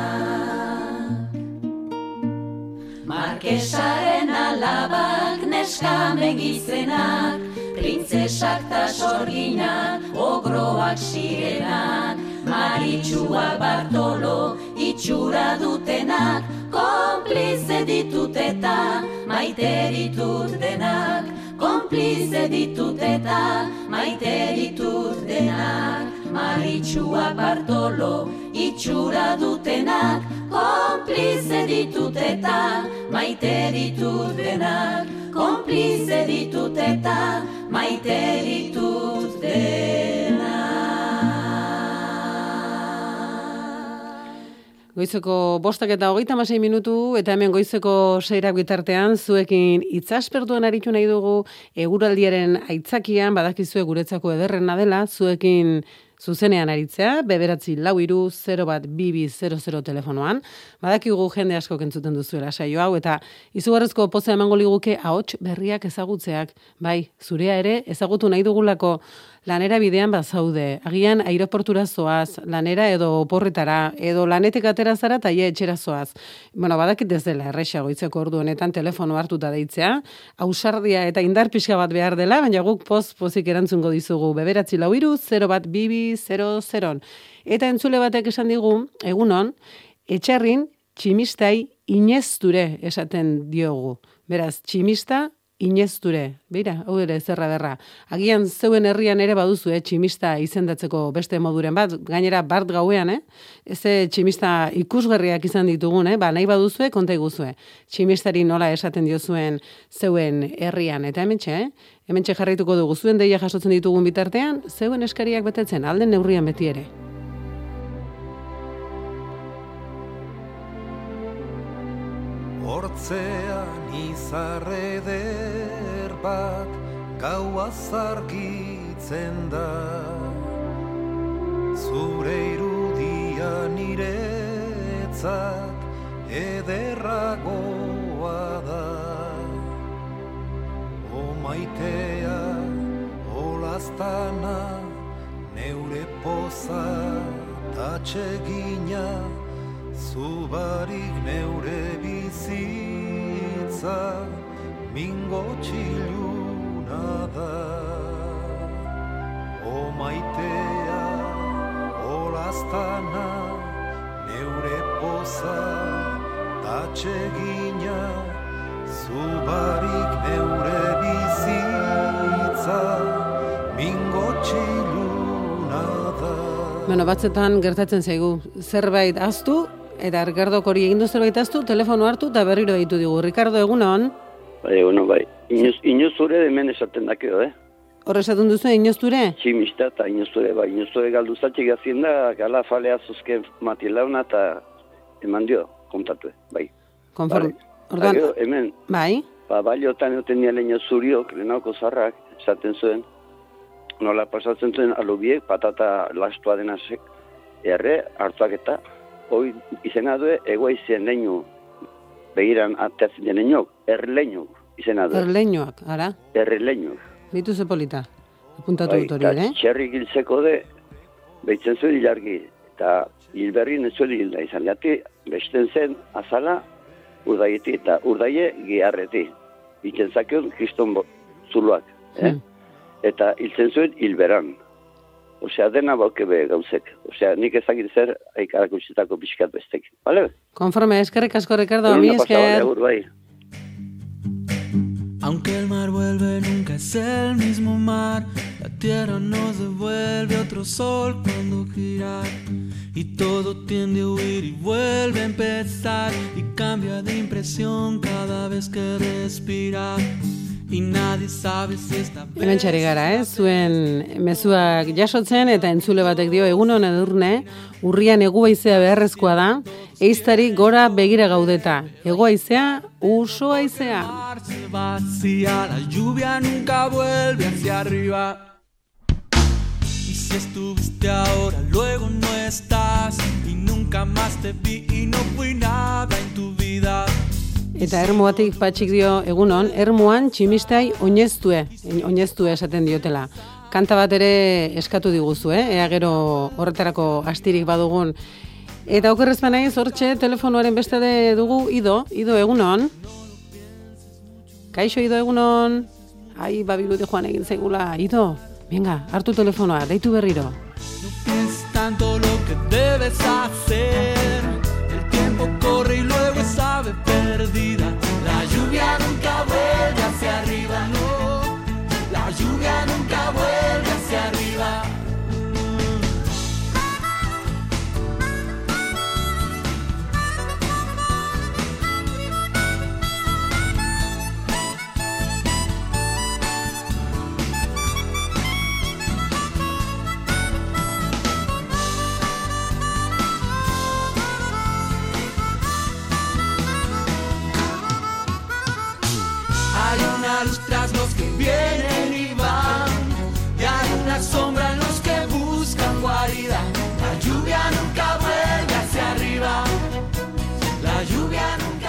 Markesaren alabak neskame gizenak, printzesak ta sorginak, ogroak sirenak, maritxua Bartolo itxura dutenak, konplize ditut eta maite ditut denak, konplize ditut eta maite ditut denak, maritxua Bartolo itxura dutenak, konplize ditut eta maite ditut denak, konplize ditut eta maite ditut Goizeko bostak eta hogeita masei minutu, eta hemen goizeko seirak bitartean, zuekin itzaspertuan aritu nahi dugu, eguraldiaren aitzakian, badakizue guretzako ederrena dela, zuekin zuzenean aritzea, beberatzi lau iru, 0 bat bibi 00 telefonoan, badakigu jende asko kentzuten duzuela saio hau, eta izugarrezko poza emango liguke ahots berriak ezagutzeak, bai, zurea ere ezagutu nahi dugulako lanera bidean bazaude, agian aeroportura zoaz, lanera edo oporretara, edo lanetik atera zara eta etxera zoaz. Bueno, badakit ez dela, erresa goitzeko ordu honetan telefono hartuta deitzea, ausardia eta indar pixka bat behar dela, baina guk poz pozik erantzungo dizugu, beberatzi lau iru, 0 bat bibi 00. Eta entzule batek esan digu, egunon, etxarrin tximistai inezture esaten diogu. Beraz, tximista inezture. Beira, hau ere zerra derra. Agian zeuen herrian ere baduzu, eh, tximista izendatzeko beste moduren bat, gainera bart gauean, eh? Eze tximista ikusgarriak izan ditugun, eh? Ba, nahi baduzue, konta iguzue. Tximistari nola esaten diozuen zeuen herrian. Eta hemen eh? Hemen jarraituko dugu zuen deia jasotzen ditugun bitartean, zeuen eskariak betetzen, alden neurrian beti ere. Hortzean izarreder bat gau azargitzen da. Zure irudia niretzat ederragoa da. O maitea, olaztana, neure poza, tatxegina, Zubarik neure bizitza mingo txiluna da O maitea, olaztana, neure poza, tatxegina Zubarik neure bizitza mingo txiluna da Bueno, batzetan gertatzen zaigu zerbait aztu, eta Ricardo hori egin du zerbait aztu, telefono hartu eta berriro ditu digu. Ricardo, egunon? Bai, bueno, bai. Inoz, inoz zure hemen esaten dakio, eh? Hor esaten duzu, inozture? Tximista eta inozture, bai, inozture galdu zatxik azien da, gala falea zuzken mati launa eta eman dio, kontatu, bai. Konform. Orduan, Eta gero, hemen, bai, ba, baliotan euten nire leño zuriok, lehenauko zarrak, esaten zuen, nola pasatzen zuen alubiek, patata lastua dena sek, erre, hartuak eta, hoi izena du, egoizien leño, begiran ateatzen den leñok, erleño izena du, erleinoak, ara, erleño. ditu ze polita. Apuntatu Bai, dut hori, eta ere? txerrik hiltzeko de, behitzen zuen hilargi, eta hilberrin ez zuen hilda izan, jati, besten zen azala, urdaieti, eta urdaie giharreti. Itzen zakion, kriston zuloak, eh? Hmm. Eta hiltzen zuen hilberan. Osea, dena bauke be gauzek. Osea, nik ezagir zer, aikarak utzitako pixkat bestek. Bale? Konforme, eskerrik asko, Ricardo, mi esker. agur, bai. Aunque el mar vuelve, nunca es el mismo mar. La tierra nos devuelve otro sol cuando gira. Y todo tiende a huir y vuelve a empezar. Y cambia de impresión cada vez que respira. Hemen txari gara, eh? Zuen mezuak jasotzen eta entzule batek dio egun hon edurne, urrian egu haizea beharrezkoa da, eiztari gora begira gaudeta. Ego haizea, uso vacía, la lluvia nunca vuelve hacia arriba. Y si estuviste ahora, luego no estás. Y nunca más te vi y no fui nada en tu vida. Eta ermuatik patxik dio egunon, ermuan tximistai oineztue, oineztue esaten diotela. Kanta bat ere eskatu diguzu, eh? ea gero horretarako astirik badugun. Eta okerrez naiz hortxe telefonoaren beste dugu Ido, Ido egunon. Kaixo Ido egunon. Ai, babiludi joan egin zaigula, Ido. Venga, hartu telefonoa, deitu berriro. Es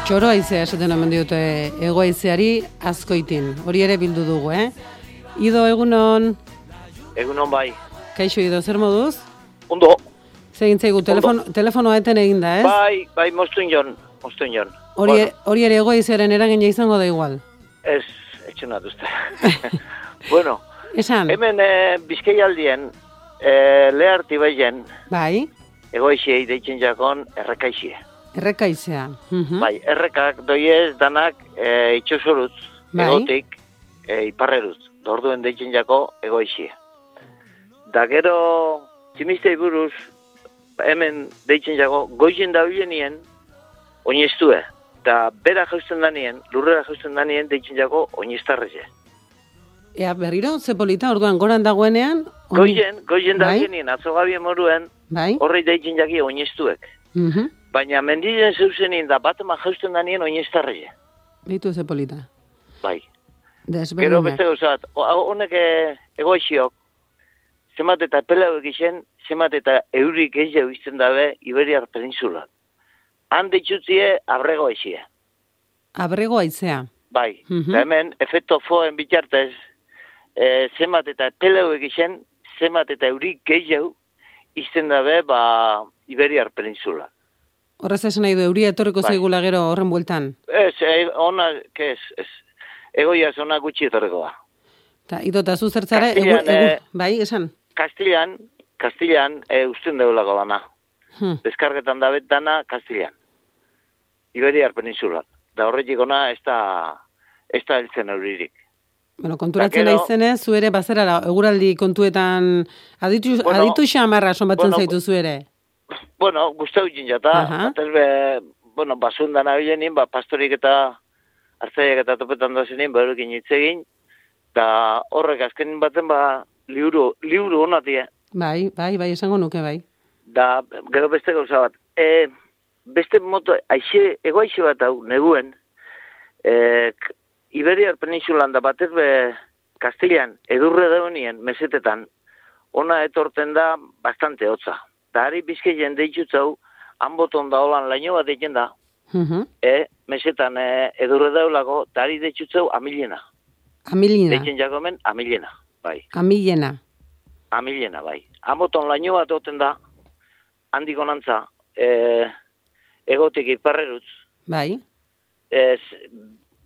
Txoro haizea esaten omen diote ego haizeari azkoitin. Hori ere bildu dugu, eh? Ido egunon, Egunon bai. kaixo Ido, zer moduz? Ondo. Zegin zaigu, telefon, telefonoa eten egin da, ez? Bai, bai, moztuen jon, moztuen jon. Hori, hori ere ego haizearen eragina izango da igual. Ez, etxen uste. [LAUGHS] bueno, Esan, hemen eh, bizkaialdien, eh, leharti baien, bai, egoixiei deitzen jakon errekaixie. errekaizea. Mhm. Bai, errekak doiez danak eh, itxosoruz, Bai. egotik, eh, iparreruz, orduen deitzen jako egoixie. Da gero, tximistei buruz, hemen deitzen jako, goizen da bilenien, oinestue. Da bera jausten danien, lurrera jausten danien, deitzen jako oinestarreze. Ea, berriro, ze polita, orduan goran dagoenean? Goizen, goizen da Bai? bilenien, atzo gabien moruen, Bai? horrei deitzen jaki oinestuek. Mhm. Baina mendien zeuzenin da batema jausten danien oinestarreze. Beitu ze polita. Bai. Gero beste gauzat, hau- honek eh, egoixiok, zemat eta pelau egiten, zemat eta eurik gehiago izten dabe Iberiar Peninsula. Han ditutzie abrego eixia. Abrego haizea. Bai, Mhm. eta hemen, efekto foen bitartez, e, zemat eta pelau egiten, zemat eta eurik gehiago izten dabe, ba, Iberiar Peninsula. Horrez esan nahi du, euria etorriko Bai. zaigula gero horren bueltan. Ez, e, ona, ez, ez. Egoia zona gutxi etorreko da. Ta, ido, eta zu zertzara, egu, egu, eh, bai, esan. Kastilan, Kastilan, e, usten deulako dana. Hmm. Deskargetan da dana Kastilan. Iberiar Peninsula. Da horretik ona ez da, ez da heltzen euririk. Bueno, konturatzen Da, naizenez, zu ere bazera eguraldi kontuetan aditu, Bueno, aditu xamarra somatzen bueno, zaitu zu ere. Bueno, guztau jin jata, Aha. batez be, bueno, basundan abilenin, ba, pastorik eta hartzaiak eta topetan dozenin, ba, eurekin hitz egin, Da horrek azken baten ba, liuru, liuru hona die. Bai, bai, bai, esango nuke bai. Da, gero beste gauza bat. E, beste moto, aixe, ego aixe bat hau, neguen, e, Iberiar peninsulan da batez be Kastilan, edurre daunien, mesetetan, ona etorten da bastante hotza. Da, ari bizke jende itxutzau, hanboton da holan laino bat egin da, Mhm. e, mesetan e, edurre daulako, da ari deitxutzau amilena. Amilina, Deitzen jagomen, amilena, bai. amilena. Amilena, bai. Amoton laino bat oten da, handik onantza, e, egotik iparrerutz, Bai. ez,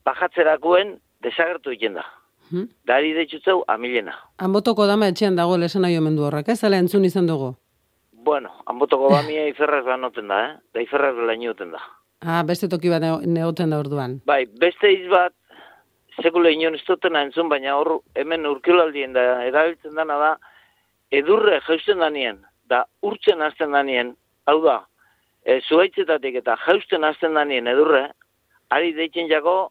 bajatzerakoen desagertu egiten da. Mhm. Dari deitzutzeu amilena. Hanbotoko dama etxean dago esan nahi omen du horrek, ez? Zala entzun izan dugu. Bueno, hanbotoko bamia iferraz banoten da, eh? Da iferraz lainoten da. Ah, beste toki bat neo- negoten da orduan. Bai, beste hitz bat, sekule inon ez dutena entzun, baina hor hemen urkilaldien da, erabiltzen dana da, edurre jausten danien, da urtzen hasten danien, hau da, e, zuaitzetatik eta jausten hasten danien edurre, ari deitzen jago,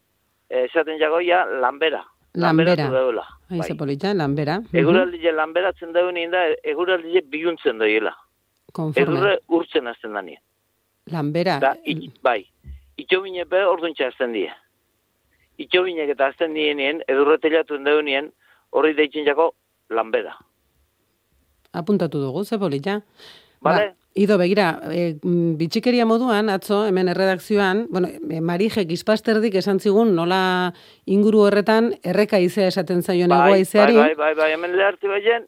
esaten jago ja, lanbera. Lanbera. Lanberatu deula. Ai, ze polita, lanbera. Eguraldi lanberatzen daunien da, eguraldi biluntzen doiela. Konforme. Edurre urtzen hasten danien. Lanbera. Da, it, bai, itxobine be orduntxa azten die. Itxobinek eta azten dienien, edurre telatuen deunien, horri deitzen jako lanbera. Apuntatu dugu, ze polita. Bale? Ba, Ido, begira, e, bitxikeria moduan, atzo, hemen erredakzioan, bueno, e, Marije Gizpasterdik esan zigun nola inguru horretan erreka izea esaten zaion bai, egoa bai, izeari. bai, bai, bai, hemen lehartu baien,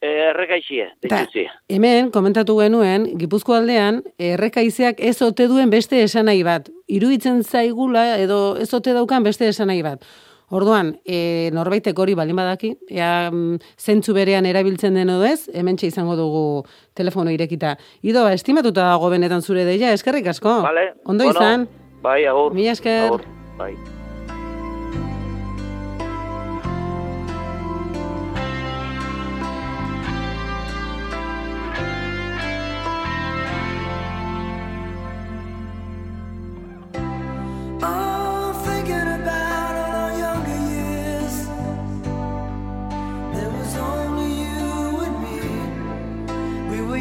eh, errekaixie, Ta, deitutzie. hemen, komentatu genuen, Gipuzko aldean, erreka izeak ez ote duen beste esanai bat. Iruditzen zaigula edo ez ote daukan beste esanai bat. Orduan, e, norbaitek hori balin badaki, ea mm, zentzu berean erabiltzen den edo ez, hementxe izango dugu telefono irekita. Ido, estimatuta dago benetan zure deia, eskerrik asko. Vale? Ondo Bueno, izan. Bai, agur. Mila esker. Agur, bai.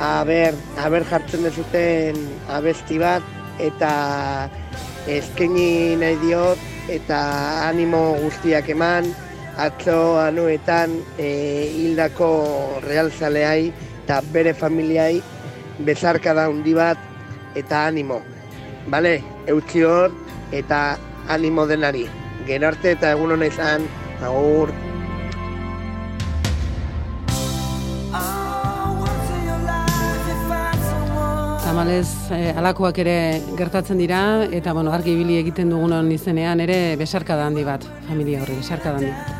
aber, aber jartzen dezuten abesti bat, eta eskaini nahi diot, eta animo guztiak eman, atzo anuetan e, hildako realzaleai eta bere familiai bezarka da hundi bat, eta animo. Bale, eutzi hor, eta animo denari. Gero arte eta egun hona izan, agur. Tamalez, eh, alakoak ere gertatzen dira, eta bueno, argi ibili egiten dugunon izenean ere besarka da handi bat, familia horri, besarka da handi bat.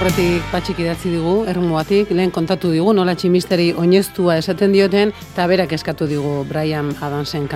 Aurretik patxik idatzi digu, ermuatik, lehen kontatu digu, nola tximisteri oineztua esaten dioten, eta berak eskatu digu Brian Adamsen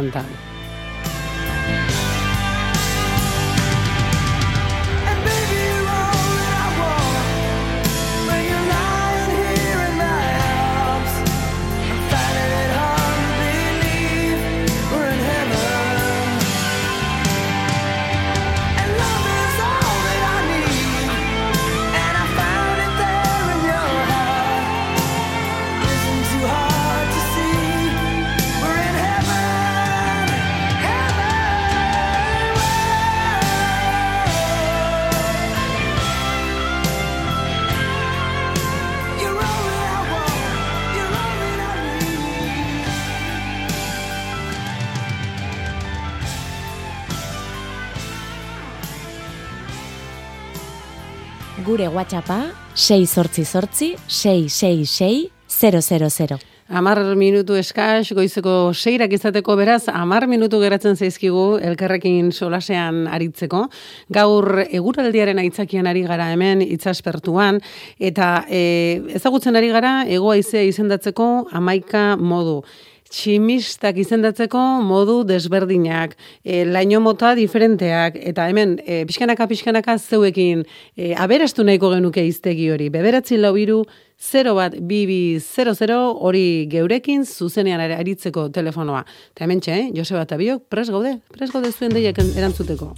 WhatsAppa 688 666 000. Amar minutu eskaz, goizeko seirak izateko beraz, amar minutu geratzen zaizkigu elkarrekin solasean aritzeko. Gaur eguraldiaren aitzakian ari gara hemen itzaspertuan, eta e, ezagutzen ari gara egoaizea izendatzeko amaika modu tximistak izendatzeko modu desberdinak, e, laino mota diferenteak, eta hemen, e, pixkanaka, pixkanaka zeuekin e, aberastu nahiko genuke iztegi hori. Beberatzi lau biru, 0 bat, bibi, 00, hori geurekin zuzenean aritzeko telefonoa. Eta hemen txe, eh? Joseba eta biok, pres gaude, pres gaude zuen deiak erantzuteko.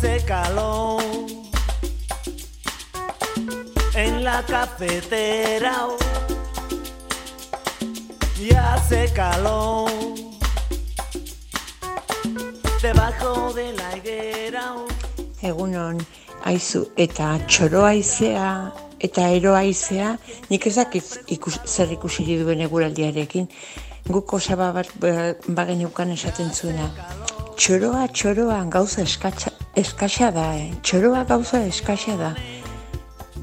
Hace calor en la cafetera y hace calor debajo de la higuera. Egunon, aizu, eta txoro aizea eta ero aizea, nik ez dakit ikus, zer ikusiri duen eguraldiarekin. Guk osaba bat ba- bagen esaten zuena. Txoroa, txoroa, gauza eskatsa, eskaxa da, eh? Txoroa gauza eskaxa da.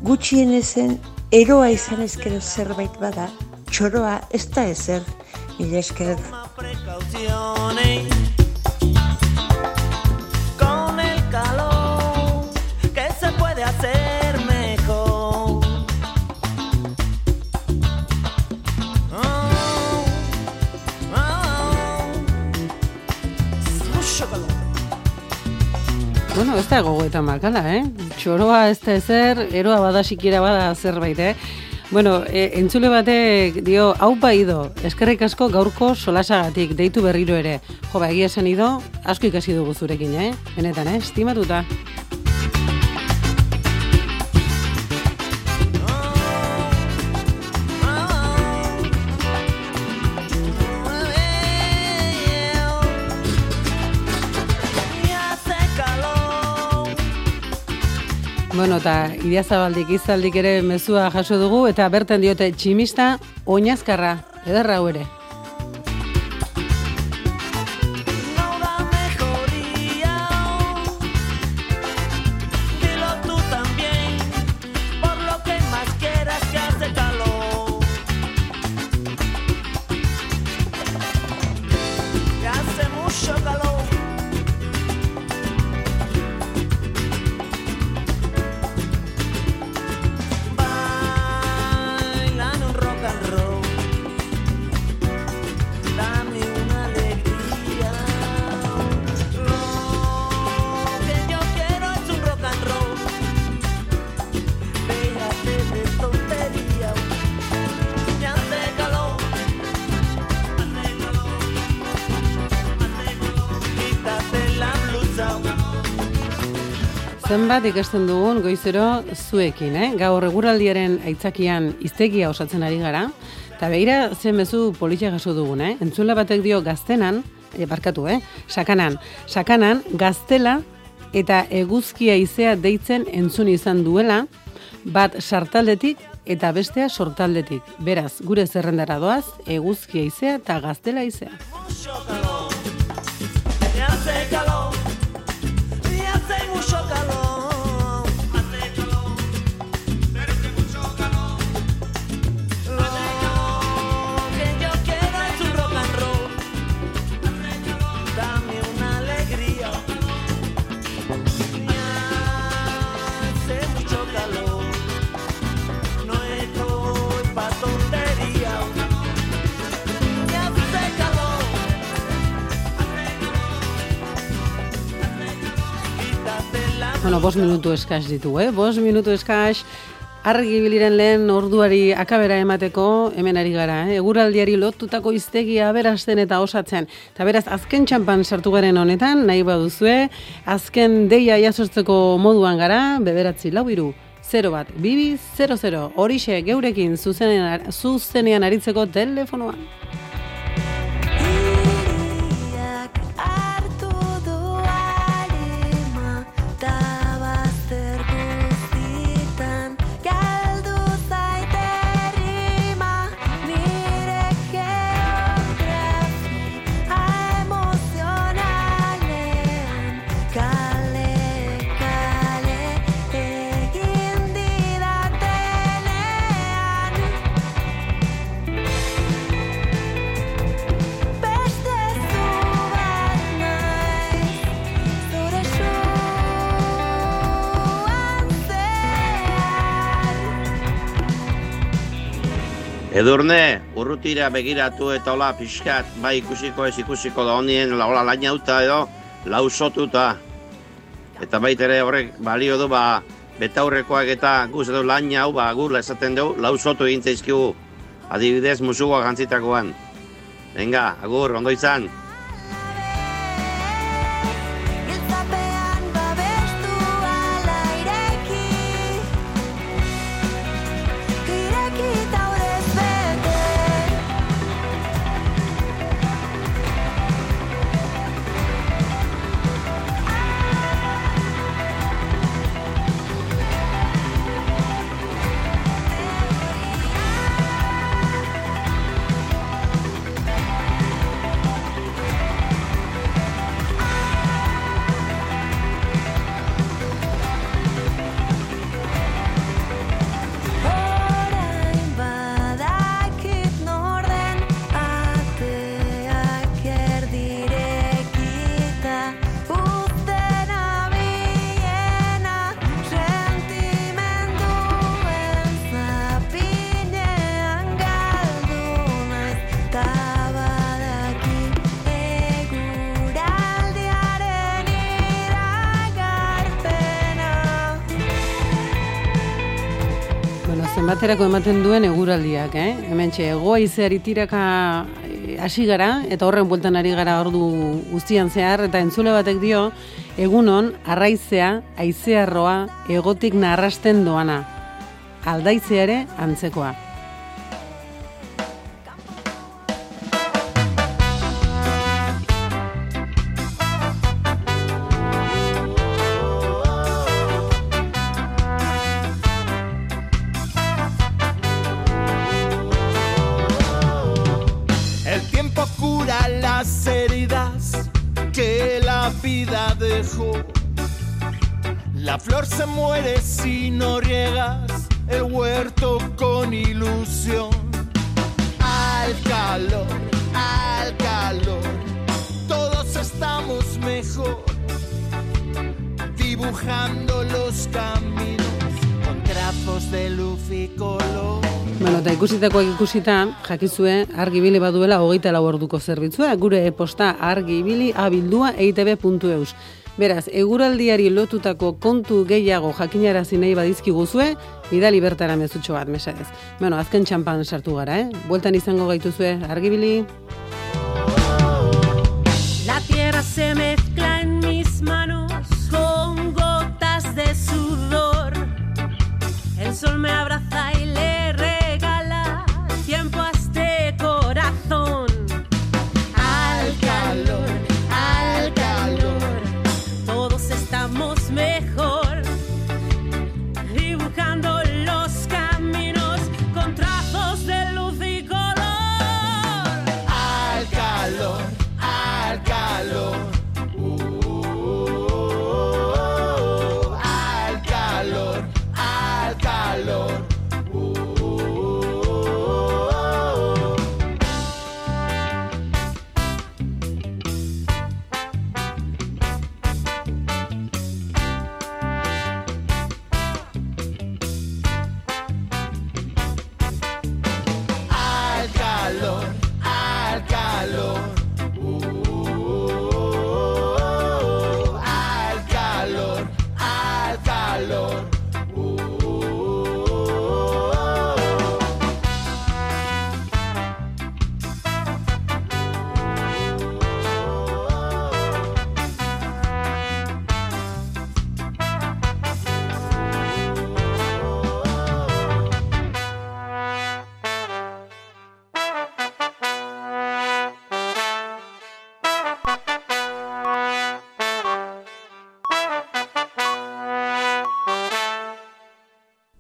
Gutxien ezen, eroa izan ezkero zerbait bada, txoroa ez da ezer, mila esker. Ez da gogoeta makala, eh? Txoroa ez da ezer, eroa bada sikiera bada zerbait, eh? Bueno, e, entzule batek dio, hau ido, eskerrik asko gaurko solasagatik, deitu berriro ere. Jo, ba, egia esan ido, asko ikasi dugu zurekin, eh? Benetan, eh? Estimatuta. Bueno, eta idiazabaldik izaldik ere mezua jaso dugu, eta bertan diote tximista oinazkarra, ederra hau ere. Zenbat ikasten dugun goizero zuekin, eh? Gaur eguraldiaren aitzakian iztegia osatzen ari gara, eta begira zen mezu politia jaso dugun, eh? Entzule batek dio gaztenan, e, barkatu, eh? Sakanan, sakanan gaztela eta eguzkia izea deitzen entzun izan duela, bat sartaldetik eta bestea sortaldetik. Beraz, gure zerrendara doaz, eguzkia izea eta gaztela izea. Bueno, bost minutu eskas ditu, eh? Bost minutu eskas, argi biliren lehen orduari akabera emateko, hemen ari gara, eh? Eguraldiari lotutako iztegia aberasten eta osatzen. Eta beraz, azken txampan sartu garen honetan, nahi baduzue, azken deia jasotzeko moduan gara, beberatzi lau iru, 0 bat, bibi, 00, horixe geurekin zuzenean, zuzenean aritzeko telefonoan. Edurne, urrutira begiratu eta hola pixkat, bai ikusiko ez ikusiko da honien, la hola lainauta edo, lausotuta. Eta baita ere horrek balio du ba, betaurrekoak eta guz edo laina hau, ba, gurla esaten dugu, lausotu egin zaizkigu. Adibidez musugoa jantzitakoan. Venga, agur, ondo izan. Zenbaterako ematen duen eguraldiak, eh? Hemen txe, egoa izeari tiraka eh, hasi gara, eta horren bueltan ari gara ordu guztian zehar, eta entzule batek dio, egunon, arraizea, aizearroa, egotik narrasten doana. Aldaizea ere, antzekoa. Ikusitakoak ikusita, jakizue argibili baduela hogeita lau orduko zerbitzua, gure e-posta argibili abildua eitb.eus. Beraz, eguraldiari lotutako kontu gehiago jakinarazi nahi badizkiguzue, bidali bertara mezutxo bat, mesedez. Bueno, azken txampan sartu gara, eh? Bueltan izango gaituzue, argibili.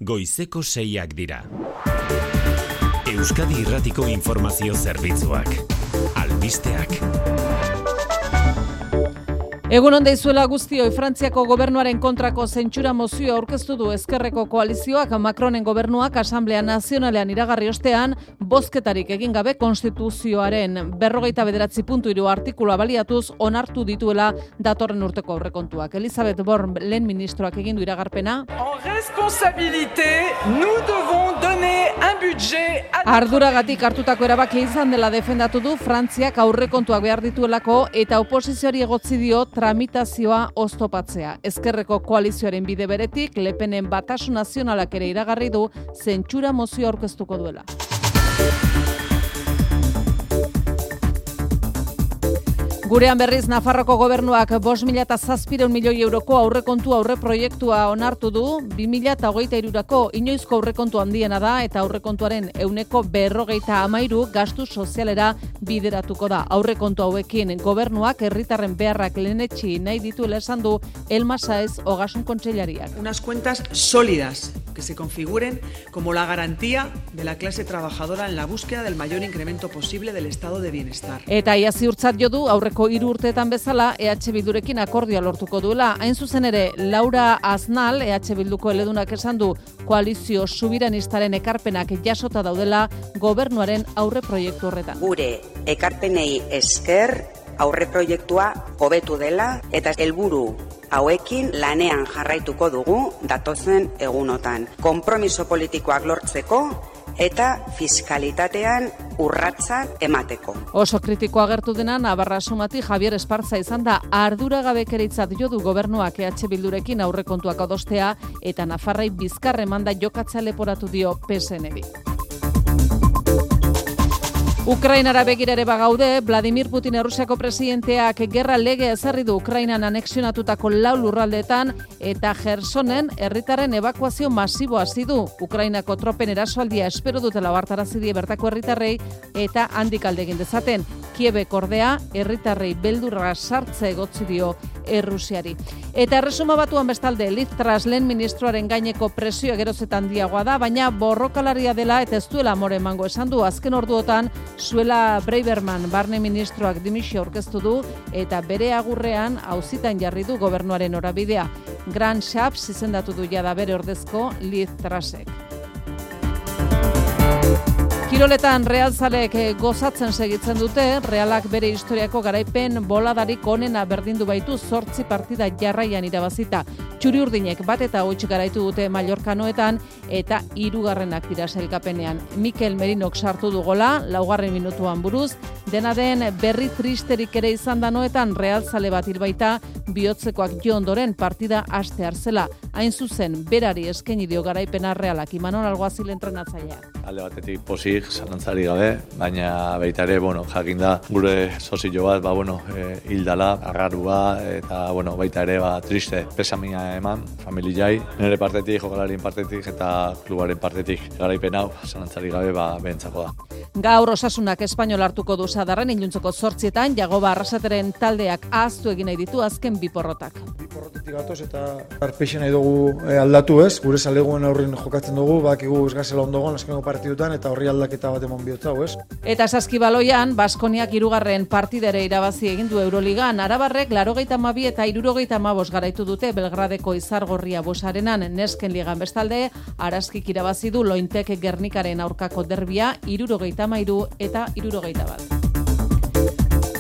Goizeko seiak dira. Euskadi Irratiko Informazio Zerbitzuak. Albisteak. Egun onde izuela guztioi Frantziako gobernuaren kontrako zentsura mozioa aurkeztu du ezkerreko koalizioak Macronen gobernuak Asamblea Nazionalean iragarri ostean bozketarik egin gabe konstituzioaren berrogeita bederatzi puntu iru artikula baliatuz onartu dituela datorren urteko aurrekontuak. Elizabeth Born lehen ministroak egin du iragarpena. En responsabilité, nous devons donner un budget Arduragatik hartutako erabakia izan dela defendatu du Frantziak aurrekontuak behar dituelako eta oposizioari egotzi dio tramitazioa oztopatzea. Ezkerreko koalizioaren bide beretik, Lepenen batasun nazionalak ere iragarri du zentsura mozio aurkeztuko duela. Thank you. Gurean berriz Nafarroko gobernuak 5.000 milioi euroko aurrekontu aurre proiektua onartu du 2023rako inoizko aurrekontu handiena da eta aurrekontuaren euneko berrogeita amairu gastu sozialera bideratuko da. Aurrekontu hauekin gobernuak herritarren beharrak lehenetxi nahi dituela esan du Elma Saez Ogasun Kontseilariak. unas cuentas sólidas que se configuren como la garantía de la clase trabajadora en la búsqueda del mayor incremento posible del estado de bienestar. Eta ia ziurtzat jo du aurreko hiru urteetan bezala EH Bildurekin akordioa lortuko duela. Hain zuzen ere Laura Aznal EH Bilduko eledunak esan du koalizio subiranistaren ekarpenak jasota daudela gobernuaren aurre proiektu horretan. Gure ekarpenei esker aurre proiektua hobetu dela eta helburu hauekin lanean jarraituko dugu datozen egunotan. Konpromiso politikoak lortzeko eta fiskalitatean urratza emateko. Oso kritiko agertu dena Navarra Sumati Javier Esparza izan da arduragabekeritzat jo du gobernuak EH Bildurekin aurrekontuak adostea eta Nafarrai bizkarre manda jokatza leporatu dio PSNB. Ukrainara begirare bagaude, Vladimir Putin Errusiako presidenteak gerra lege ezarri du Ukrainan anexionatutako lau lurraldeetan eta Gersonen herritaren evakuazio masibo hasi du. Ukrainako tropen erasoaldia espero dutela bartarazi die bertako herritarrei eta handik alde egin dezaten. Kiebek ordea herritarrei beldurra sartze egotzi dio Errusiari. Eta erresuma batuan bestalde Liz Truss lehen ministroaren gaineko presioa gerozetan handiagoa da, baina borrokalaria dela eta ez duela amore emango esan du azken orduotan Zuela Breiberman barne ministroak dimisio aurkeztu du eta bere agurrean auzitan jarri du gobernuaren orabidea. Grand Shaps izendatu du jada bere ordezko Liz Trussek. Kiroletan Realzalek eh, gozatzen segitzen dute, Realak bere historiako garaipen boladarik onena berdindu baitu zortzi partida jarraian irabazita. Txuri urdinek bat eta hoitz garaitu dute Mallorcanoetan eta hirugarrenak dira sailkapenean. Mikel Merinok sartu du gola, laugarren minutuan buruz, dena den berri tristerik ere izan da noetan Realzale bat hilbaita bihotzekoak jo ondoren partida aste hartzela. Hain zuzen, berari eskaini dio garaipena Realak Imanol Alguazil entrenatzailea. alde batetik posik, zalantzari gabe, baina baita ere, bueno, jakin da, gure sozio bat, ba, bueno, e, hildala, agarrua, eta, bueno, baita ere, ba, triste, pesamina eman, familiai, nire partetik, jokalarien partetik, eta klubaren partetik, garaipen hau, zalantzari gabe, ba, behentzako da. Gaur osasunak espainol hartuko du sadarren iluntzeko zortzietan, jagoba arrasateren taldeak ahaztu egin nahi ditu azken biporrotak. Porrotetik gatoz eta arpeixen nahi dugu e, aldatu ez, gure zaleguen aurrin jokatzen dugu, bakigu ez gazela ondogon azkengo partidutan eta horri aldaketa bat emon bihotza ez. Eta saskibaloian, Baskoniak irugarren partidere irabazi egin du Euroligan, Arabarrek larogeita mabi eta irurogeita mabos garaitu dute Belgradeko izargorria bosarenan nesken ligan bestalde, Araskik irabazi du Lointek Gernikaren aurkako derbia, irurogeita mairu eta irurogeita bat.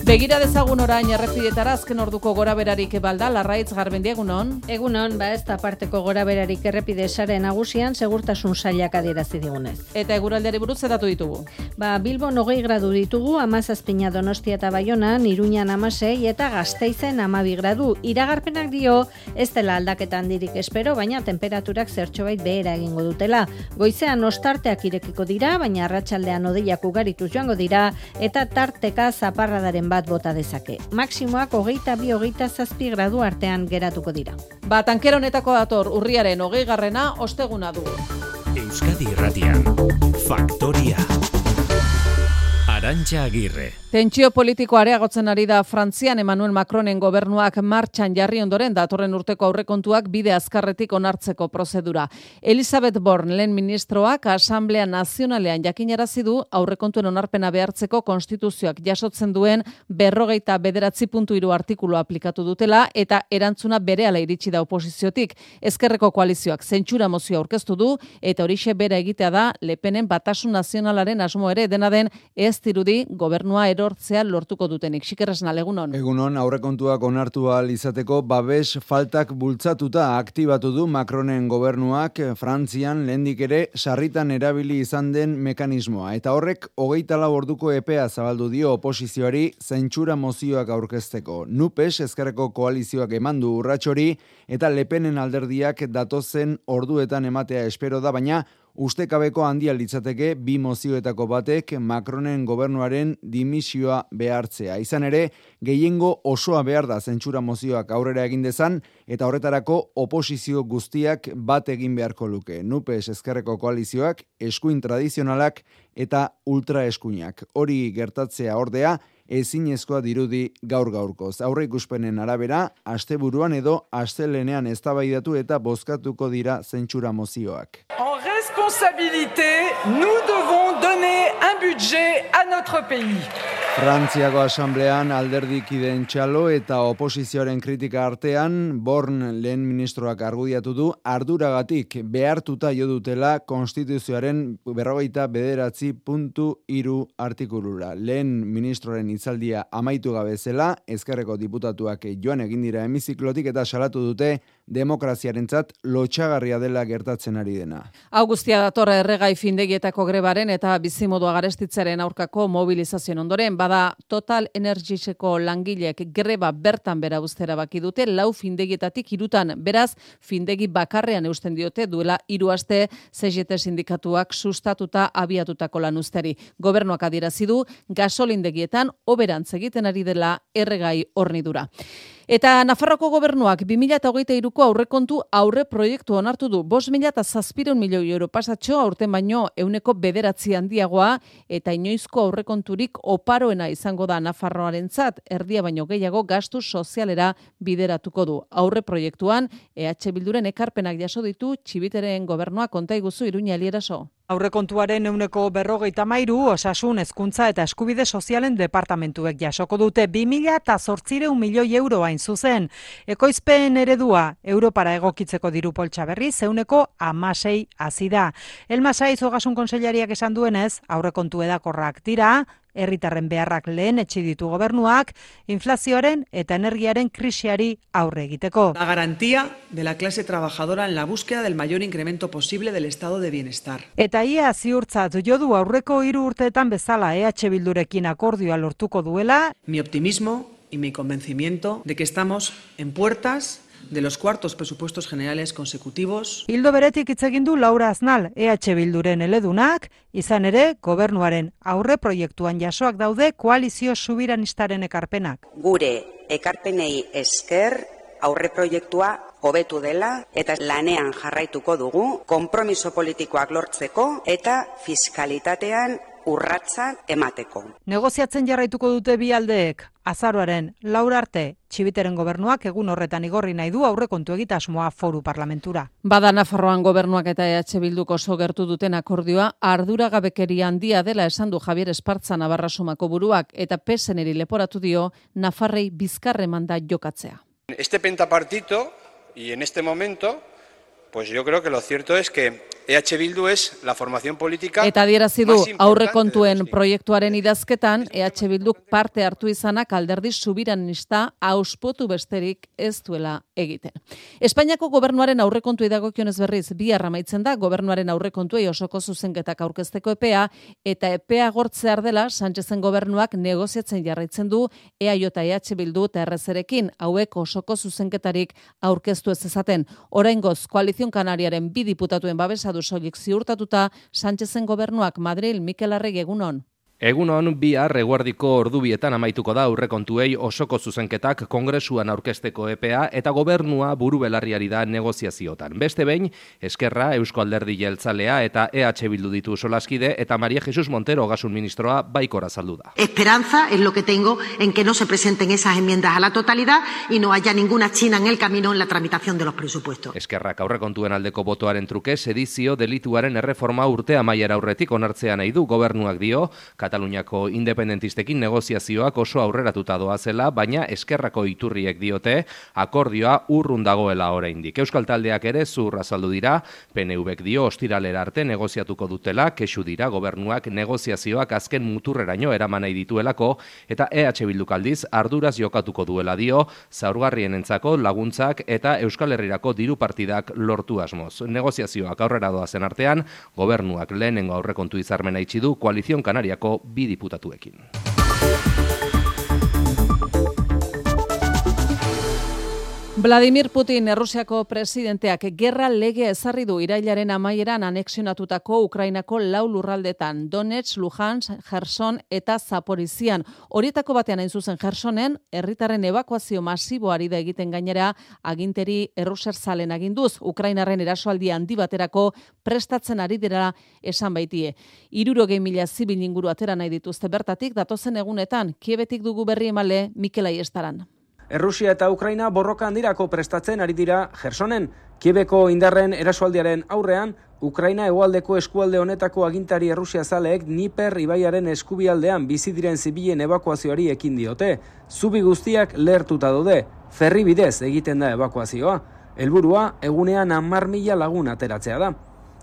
Begira dezagun orain errepideetara azken orduko goraberarik balda, larraitz garbendia egunon. Egunon, ba ez da parteko goraberarik errepide sare nagusian segurtasun sailak adierazi digunez. Eta eguraldeari buruz zedatu ditugu. Ba, Bilbon hogei gradu ditugu, amazazpina donostia eta baionan, iruñan amasei eta gazteizen amabi gradu. Iragarpenak dio, ez dela aldaketa handirik espero, baina temperaturak zertxobait behera egingo dutela. Goizean ostarteak irekiko dira, baina arratsaldean odeiak ugarituz joango dira, eta tarteka zaparradaren bat bota dezake. Maksimoak hogeita bi hogeita zazpi gradu artean geratuko dira. Ba, tankera honetako dator urriaren hogei garrena osteguna dugu. Euskadi Irratian. Faktoria. Arantxa Agirre. Tentsio politiko areagotzen ari da Frantzian Emmanuel Macronen gobernuak martxan jarri ondoren datorren urteko aurrekontuak bide azkarretik onartzeko prozedura. Elizabeth Born, lehen ministroak Asamblea Nazionalean jakinarazi du aurrekontuen onarpena behartzeko konstituzioak jasotzen duen berrogeita bederatzi puntu iru artikulu aplikatu dutela eta erantzuna berehala iritsi da oposiziotik. Ezkerreko koalizioak zentsura mozio aurkeztu du eta horixe bera egitea da Lepenen batasun nazionalaren asmo ere dena den ez dirudi gobernua erortzea lortuko dutenik. Xikerresna legunon. Egunon aurrekontuak onartu ahal izateko babes faltak bultzatuta aktibatu du Macronen gobernuak Frantzian lehendik ere sarritan erabili izan den mekanismoa. Eta horrek hogeita lau orduko epea zabaldu dio oposizioari zentsura mozioak aurkezteko. Nupes ezkerreko koalizioak emandu urratxori eta lepenen alderdiak datozen orduetan ematea espero da, baina ustekabeko handia litzateke bi mozioetako batek Macronen gobernuaren dimisioa behartzea. Izan ere, gehiengo osoa behar da zentsura mozioak aurrera egin dezan eta horretarako oposizio guztiak bat egin beharko luke. Nupes ezkerreko koalizioak, eskuin tradizionalak eta ultraeskuinak. Hori gertatzea ordea, ezinezkoa dirudi gaur gaurkoz. Aurre ikuspenen arabera, asteburuan edo astelenean eztabaidatu eta bozkatuko dira zentsura mozioak. En responsabilité, nous devons donner un budget à notre pays. Frantziako asamblean alderdikideen txalo eta oposizioaren kritika artean, Born lehen ministroak argudiatu du, arduragatik behartuta jo dutela konstituzioaren berrogeita bederatzi puntu iru artikulura. Lehen ministroaren itzaldia amaitu gabezela, ezkerreko diputatuak joan egin dira hemiziklotik eta salatu dute demokraziarentzat lotxagarria dela gertatzen ari dena. Augustia datorra erregai findegietako grebaren eta bizimodua garestitzaren aurkako mobilizazioen ondoren, bada Total Energiseko langilek greba bertan bera ustera baki dute, lau findegietatik irutan, beraz, findegi bakarrean eusten diote duela hiru aste CGT sindikatuak sustatuta abiatutako lan usteri. Gobernuak adirazi du gasolindegietan oberantz egiten ari dela erregai hornidura. Eta Nafarroko gobernuak 2023ko aurrekontu aurre proiektu onartu du. 5.000 milioi euro pasatxo aurten baino euneko bederatzi handiagoa eta inoizko aurrekonturik oparoena izango da Nafarroarentzat erdia baino gehiago gastu sozialera bideratuko du. Aurre proiektuan EH Bilduren ekarpenak jaso ditu Txibiteren gobernuak konta iguzu Iruña Elieraso. Aurrekontuaren euneko berrogeita mairu, osasun, hezkuntza eta eskubide sozialen departamentuek jasoko dute 2000 eta zortzireun milioi euro hain zuzen. Ekoizpen eredua, Europara egokitzeko diru poltsa berri, zeuneko amasei azida. Elmasai zogasun konseliariak esan duenez, aurrekontu edakorrak dira, herritarren beharrak lehen etxi ditu gobernuak, inflazioaren eta energiaren krisiari aurre egiteko. La garantía de la clase trabajadora en la búsqueda del mayor incremento posible del estado de bienestar. Eta ia ziurtzat jo du aurreko hiru urteetan bezala EH Bildurekin akordioa lortuko duela, Mi optimismo y mi convencimiento de que estamos en puertas de los cuartos presupuestos generales consecutivos Hildo beretik hitz egin du Laura Aznal, EH Bilduren eledunak, izan ere, gobernuaren aurre proiektuan jasoak daude koalizio subiranistaren ekarpenak. Gure ekarpenei esker aurre proiektua hobetu dela eta lanean jarraituko dugu konpromiso politikoak lortzeko eta fiskalitatean urratsak emateko. Negoziatzen jarraituko dute bi aldeek, azaroaren laura arte, txibiteren gobernuak egun horretan igorri nahi du aurrekontu egitasmoa foru parlamentura. Bada Nafarroan gobernuak eta EH Bilduk oso gertu duten akordioa arduragabekeria handia dela esan du Javier Espartza Navarrasumako buruak eta peseneri leporatu dio Nafarrei bizkarre manda jokatzea. Este pentapartito y en este momento, pues yo creo que lo cierto es que EH Bildu es la formación política Eta adierazi du aurrekontuen proiektuaren idazketan EH Bilduk parte hartu izanak alderdi subiranista auspotu besterik ez duela egiten. Espainiako gobernuaren aurrekontu idagokionez berriz bi amaitzen da gobernuaren aurrekontuei osoko zuzenketak aurkezteko epea eta epea gortzear dela Sánchezen gobernuak negoziatzen jarraitzen du EAJ EH Bildu eta RZrekin hauek osoko zuzenketarik aurkeztu ez ezaten. Oraingoz Koalizion Kanariaren bi diputatuen babesa du soilik ziurtatuta Sánchezen gobernuak Madril Mikel Arregi egunon. Egunon bihar eguerdiko ordubietan amaituko da aurrekontuei osoko zuzenketak kongresuan aurkesteko EPA eta gobernua buru belarriari da negoziaziotan. Beste behin, Eskerra, Eusko Alderdi Jeltzalea eta EH Bildu ditu solaskide eta Maria Jesus Montero Ogasun Ministroa baikora saldu da. Esperanza es lo que tengo en que no se presenten esas enmiendas a la totalidad y no haya ninguna china en el camino en la tramitación de los presupuestos. Eskerrak aurrekontuen aldeko botoaren truke sedizio delituaren erreforma urte amaiera aurretik onartzea nahi du gobernuak dio, Kataluniako independentistekin negoziazioak oso aurreratuta doazela, baina eskerrako iturriek diote akordioa urrun dagoela oraindik. Euskal taldeak ere zur azaldu dira, PNVek dio ostiralera arte negoziatuko dutela, kesu dira gobernuak negoziazioak azken muturreraino eraman nahi dituelako eta EH Bilduk aldiz arduraz jokatuko duela dio, zaurgarrienentzako laguntzak eta Euskal Herrirako diru partidak lortu asmoz. Negoziazioak aurrera doazen artean, gobernuak lehenengo aurrekontu izarmena itxi du koalizion kanariako bi diputatuekin. Vladimir Putin, Errusiako presidenteak gerra lege ezarri du irailaren amaieran anexionatutako Ukrainako lau lurraldetan, Donetsk, Luhansk, Gerson eta Zaporizian. Horietako batean hain zuzen Gersonen, herritarren evakuazio masiboari da egiten gainera aginteri Erruser zalen aginduz, Ukrainarren erasoaldi handi baterako prestatzen ari dira esan baitie. Irurogei mila zibil inguru atera nahi dituzte bertatik, datozen egunetan, kiebetik dugu berri emale Mikel Aiestaran. Errusia eta Ukraina borroka handirako prestatzen ari dira Gersonen. Kiebeko indarren erasoaldiaren aurrean, Ukraina hegoaldeko eskualde honetako agintari Errusia zaleek Niper ibaiaren eskubialdean bizi diren zibilen evakuazioari ekin diote. Zubi guztiak lehertuta daude, ferri bidez egiten da evakuazioa. Helburua egunean 10 mila lagun ateratzea da.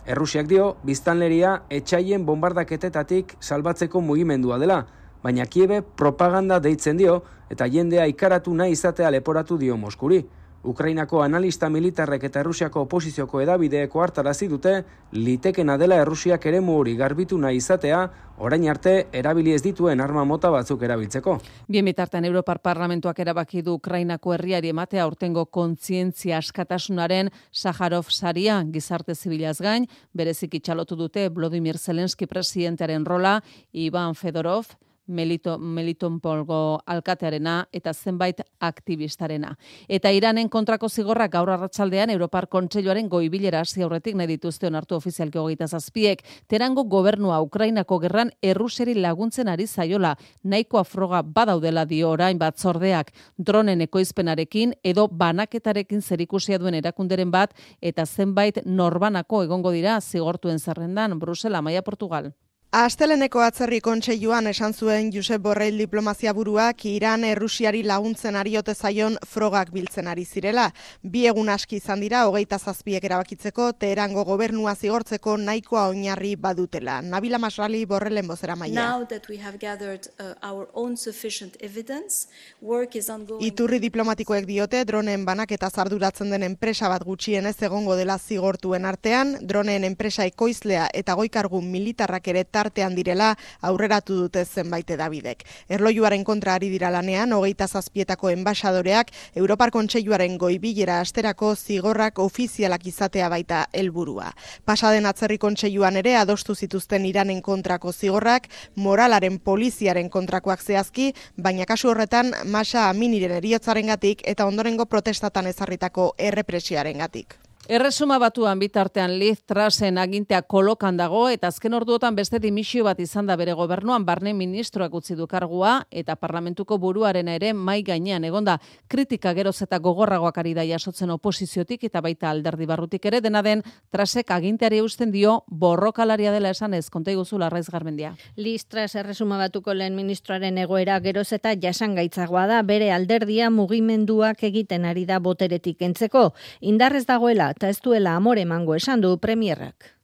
Errusiak dio, biztanleria etxaien bombardaketetatik salbatzeko mugimendua dela, baina Kiebe propaganda deitzen dio eta jendea ikaratu nahi izatea leporatu dio Moskuri. Ukrainako analista militarrek eta Errusiako oposizioko edabideeko hartarazi dute, litekena dela Errusiak eremu hori garbitu nahi izatea, orain arte erabili ez dituen arma mota batzuk erabiltzeko. Bien bitartean Europar Parlamentuak erabaki du Ukrainako herriari ematea aurtengo kontzientzia askatasunaren Saharov saria gizarte zibilaz gain, berezik itxalotu dute Vladimir Zelensky presidentearen rola, Ivan Fedorov, Melito, Melitonpolgo alkatearena eta zenbait aktivistarena. Eta Iranen kontrako zigorrak gaur arratsaldean Europar Kontseiluaren goibilera hasi aurretik nahi dituzte onartu ofizialki hogeita zazpiek. Terango gobernua Ukrainako gerran erruseri laguntzen ari zaiola, nahikoa froga badaudela dio orain batzordeak dronen ekoizpenarekin edo banaketarekin zerikusia duen erakunderen bat eta zenbait norbanako egongo dira zigortuen zerrendan Brusela, Maia, Portugal. Asteleneko atzerri kontseiluan esan zuen Josep Borrell diplomazia buruak Iran Errusiari laguntzen ariote zaion frogak biltzen ari zirela. Bi egun aski izan dira, hogeita zazpiek erabakitzeko, Teherango gobernua zigortzeko nahikoa oinarri badutela. Nabila Masrali Borrellen bozera maia. Now that we have gathered uh, our own sufficient evidence, work is ongoing. Iturri diplomatikoek diote dronen banaketa zarduratzen den enpresa bat gutxienez egongo dela zigortuen artean, dronen enpresa ekoizlea eta goikargu militarrak ere tartean direla aurreratu dute zenbait edabidek. Erlojuaren kontra ari dira lanean, hogeita zazpietako enbasadoreak Europar Kontseiluaren goibilera asterako zigorrak ofizialak izatea baita helburua. Pasaden atzerri kontseiluan ere adostu zituzten Iranen kontrako zigorrak, moralaren poliziaren kontrakoak zehazki, baina kasu horretan masa aminiren eriotzarengatik eta ondorengo protestatan ezarritako errepresioarengatik. Erresuma batuan bitartean Liz Trasen agintea kolokan dago eta azken orduotan beste dimisio bat izan da bere gobernuan. Barne ministroak utzi du kargua eta parlamentuko buruaren ere mai gainean egonda kritika geroz eta gogorragoak ari da jasotzen oposiziotik eta baita alderdi barrutik ere. Dena den Trasek aginteari eusten dio borrokalaria dela esan ez konta iguzu larraiz garmendia. Liz Tras erresuma batuko lehen ministroaren egoera geroz eta jasangaitzagoa da. Bere alderdia mugimenduak egiten ari da boteretik entzeko. Indarrez dagoela eta ez duela amore emango esan du premierrak.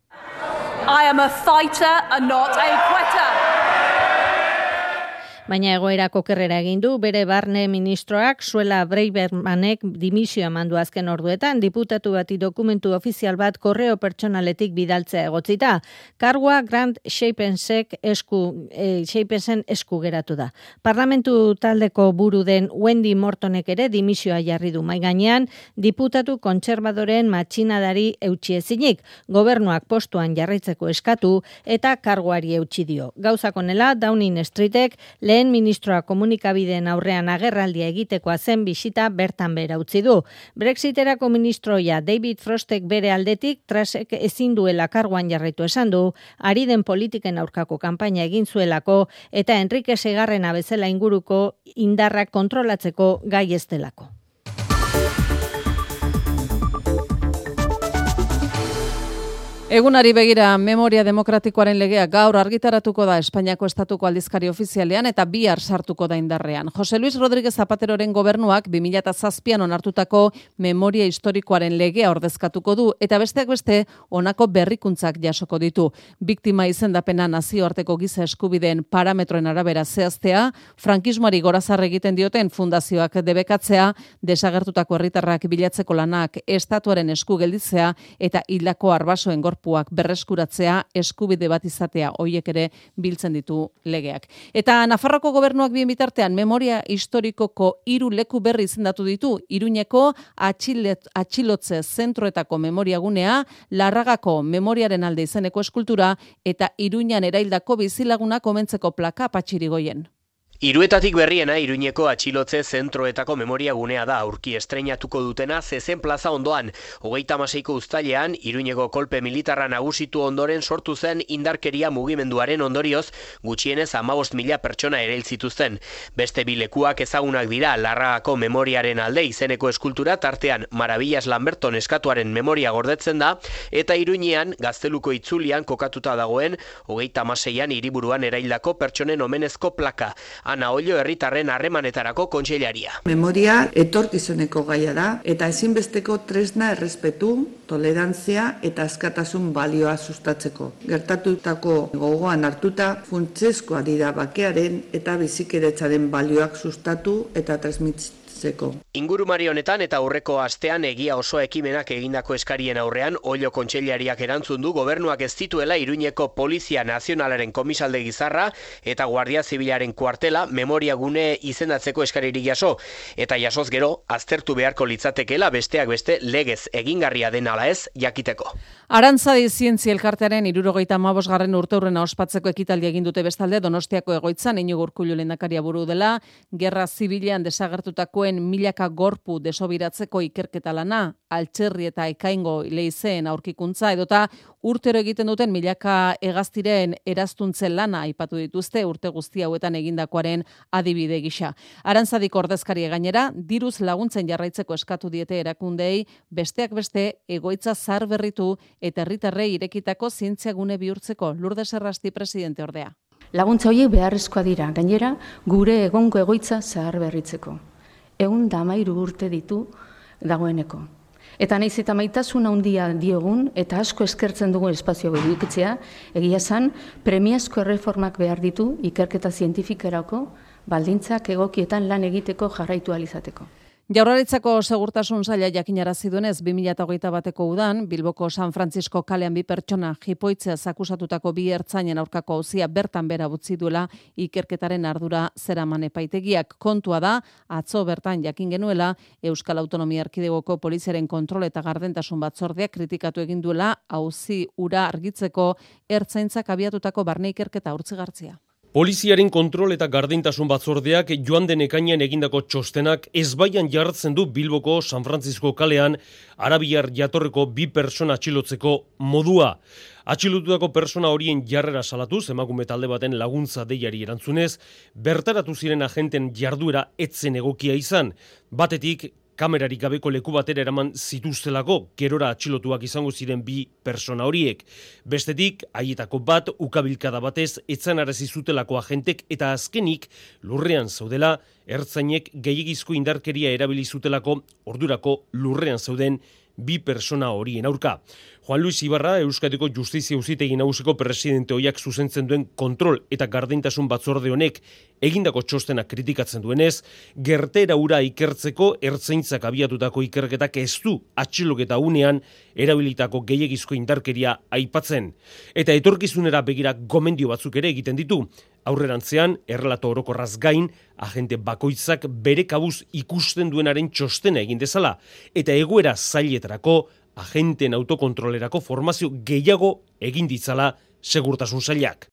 I am a fighter and not a quitter. Baina egoerak okerrera egin du, bere barne ministroak Suela Breibermanek dimisioa mandu azken orduetan, diputatu bati dokumentu ofizial bat korreo pertsonaletik bidaltzea egotzita. Kargua Grant Shapensek esku, e, Shapensen esku geratu da. Parlamentu taldeko buru den Wendy Mortonek ere dimisioa jarri du mai gainean, diputatu kontserbadoren matxinadari eutxi ezinik, gobernuak postuan jarraitzeko eskatu eta karguari eutxi dio. Gauzak honela, Downing Streetek lehen ministroa komunikabideen aurrean agerraldia egitekoa zen bisita bertan bera utzi du. Brexiterako ministroia David Frostek bere aldetik trasek ezin duela karguan jarraitu esan du, ari den politiken aurkako kanpaina egin zuelako eta Enrique Segarrena bezala inguruko indarrak kontrolatzeko gai ez delako. Egunari begira memoria demokratikoaren legea gaur argitaratuko da Espainiako estatuko aldizkari ofizialean eta bihar sartuko da indarrean. Jose Luis Rodríguez Zapateroren gobernuak 2007an onartutako memoria historikoaren legea ordezkatuko du eta besteak beste honako berrikuntzak jasoko ditu. Biktima izendapena nazioarteko giza eskubideen parametroen arabera zehaztea, frankismoari gorazarre egiten dioten fundazioak debekatzea, desagertutako herritarrak bilatzeko lanak estatuaren esku gelditzea eta hildako arbasoen gorpuak berreskuratzea eskubide bat izatea hoiek ere biltzen ditu legeak. Eta Nafarroko gobernuak bien bitartean memoria historikoko hiru leku berri izendatu ditu Iruñeko atxilet, atxilotze zentroetako memoriagunea, Larragako memoriaren alde izeneko eskultura eta Iruñan eraildako bizilagunak omentzeko plaka patxirigoien. Iruetatik berriena Iruñeko atxilotze zentroetako memoria gunea da aurki estreinatuko dutena zezen plaza ondoan. Hogeita maseiko uztailean, Iruñeko kolpe militarra nagusitu ondoren sortu zen indarkeria mugimenduaren ondorioz gutxienez amabost mila pertsona ere zituzten. Beste bilekuak ezagunak dira Larragako memoriaren alde izeneko eskultura tartean Marabillas Lamberton eskatuaren memoria gordetzen da eta Iruñean gazteluko itzulian kokatuta dagoen hogeita maseian hiriburuan eraildako pertsonen omenezko plaka. Ana Ollo herritarren harremanetarako kontseilaria. Memoria etorkizuneko gaia da eta ezinbesteko tresna errespetu, tolerantzia eta askatasun balioa sustatzeko. Gertatutako gogoan hartuta funtsezkoa dira bakearen eta bizikidetzaren balioak sustatu eta transmititzeko. Ingurumari honetan eta aurreko astean egia oso ekimenak egindako eskarien aurrean Ollo kontseilariak erantzun du gobernuak ez dituela Iruñeko Polizia Nazionalaren komisalde gizarra eta Guardia Zibilaren kuartela memoria gune izendatzeko eskaririk jaso eta jasoz gero aztertu beharko litzatekeela besteak beste legez egingarria den ala ez jakiteko. Arantzadi zientzia elkartearen irurogeita garren urteurrena ospatzeko ekitaldi egin dute bestalde Donostiako egoitzan inigo urkullu lehendakaria buru dela, gerra zibilean desagertutakoen milaka gorpu desobiratzeko ikerketa lana, altxerri eta ekaingo leizeen aurkikuntza edota urtero egiten duten milaka hegaztiren eraztuntzen lana aipatu dituzte urte guzti hauetan egindakoaren adibide gisa. Arantzadik ordezkari gainera, diruz laguntzen jarraitzeko eskatu diete erakundei, besteak beste egoitza zar berritu eta herritarrei irekitako zientzia gune bihurtzeko Lourdes Errasti presidente ordea. Laguntza horiek beharrezkoa dira, gainera gure egongo egoitza zahar berritzeko. Egun da amairu urte ditu dagoeneko. Eta naiz eta maitasun handia diogun eta asko eskertzen dugu espazio bedukitzea, egia zan, premiazko erreformak behar ditu ikerketa zientifikerako baldintzak egokietan lan egiteko jarraitu alizateko. Jaurlaritzako segurtasun zaila jakinarazi duenez 2021 bateko udan Bilboko San Francisco kalean bi pertsona jipoitzea akusatutako bi ertzainen aurkako auzia bertan bera utzi duela ikerketaren ardura zeraman epaitegiak kontua da atzo bertan jakin genuela Euskal Autonomia Erkidegoko poliziaren kontrol eta gardentasun batzordeak kritikatu egin duela auzi ura argitzeko ertzaintzak abiatutako barne ikerketa urtzigartzia. Poliziaren kontrol eta gardentasun batzordeak joan den ekainean egindako txostenak ezbaian jartzen du Bilboko San Francisco kalean Arabiar jatorreko bi persona atxilotzeko modua. Atxilotutako persona horien jarrera salatuz, emakume talde baten laguntza deiari erantzunez, bertaratu ziren agenten jarduera etzen egokia izan. Batetik, kamerarik gabeko leku batera eraman zituztelako, gerora atxilotuak izango ziren bi persona horiek. Bestetik, haietako bat, ukabilkada batez, etzan arazi zutelako agentek eta azkenik, lurrean zaudela, ertzainek gehiagizko indarkeria erabili zutelako ordurako lurrean zauden bi persona horien aurka. Juan Luis Ibarra, Euskadiko Justizia Uzitegi Nagusiko presidente hoiak zuzentzen duen kontrol eta gardentasun batzorde honek egindako txostena kritikatzen duenez, gertera ura ikertzeko ertzaintzak abiatutako ikerketak ez du atxiloketa unean erabilitako gehiagizko indarkeria aipatzen. Eta etorkizunera begira gomendio batzuk ere egiten ditu. Aurrerantzean, errelato orokorraz gain, agente bakoitzak bere kabuz ikusten duenaren txostena egin dezala, eta egoera zailetarako agenten autokontrolerako formazio gehiago egin ditzala segurtasun zailak.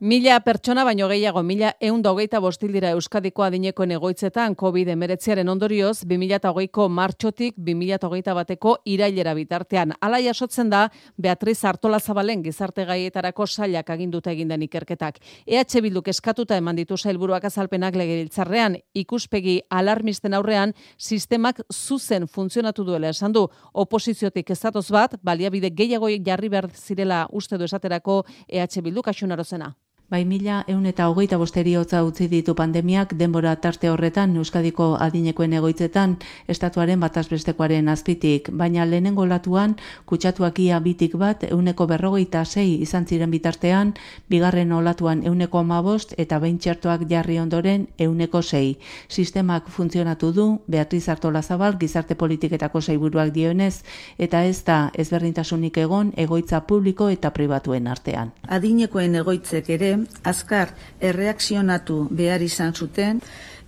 Mila pertsona baino gehiago, mila eun hogeita bostil dira Euskadiko adinekoen egoitzetan COVID-19 ondorioz, 2008ko martxotik 2008 bateko irailera bitartean. Ala jasotzen da, Beatriz Artola Zabalen gizarte gaietarako sailak aginduta egindan ikerketak. EH Bilduk eskatuta eman ditu sailburuak azalpenak legebiltzarrean, ikuspegi alarmisten aurrean, sistemak zuzen funtzionatu duela esan du. Oposiziotik ezatoz bat, baliabide gehiago jarri behar zirela uste du esaterako EH Bilduk asunarozena. Bai mila eun eta hogeita bosteriotza utzi ditu pandemiak denbora tarte horretan Euskadiko adinekoen egoitzetan estatuaren batazbestekoaren azpitik, baina lehenengo latuan kutsatuak bitik bat euneko berrogeita sei izan ziren bitartean, bigarren olatuan euneko amabost eta behin txertoak jarri ondoren euneko sei. Sistemak funtzionatu du, Beatriz Artola Zabal, gizarte politiketako zeiburuak dionez, eta ez da ezberdintasunik egon egoitza publiko eta pribatuen artean. Adinekoen egoitzek ere azkar erreakzionatu behar izan zuten,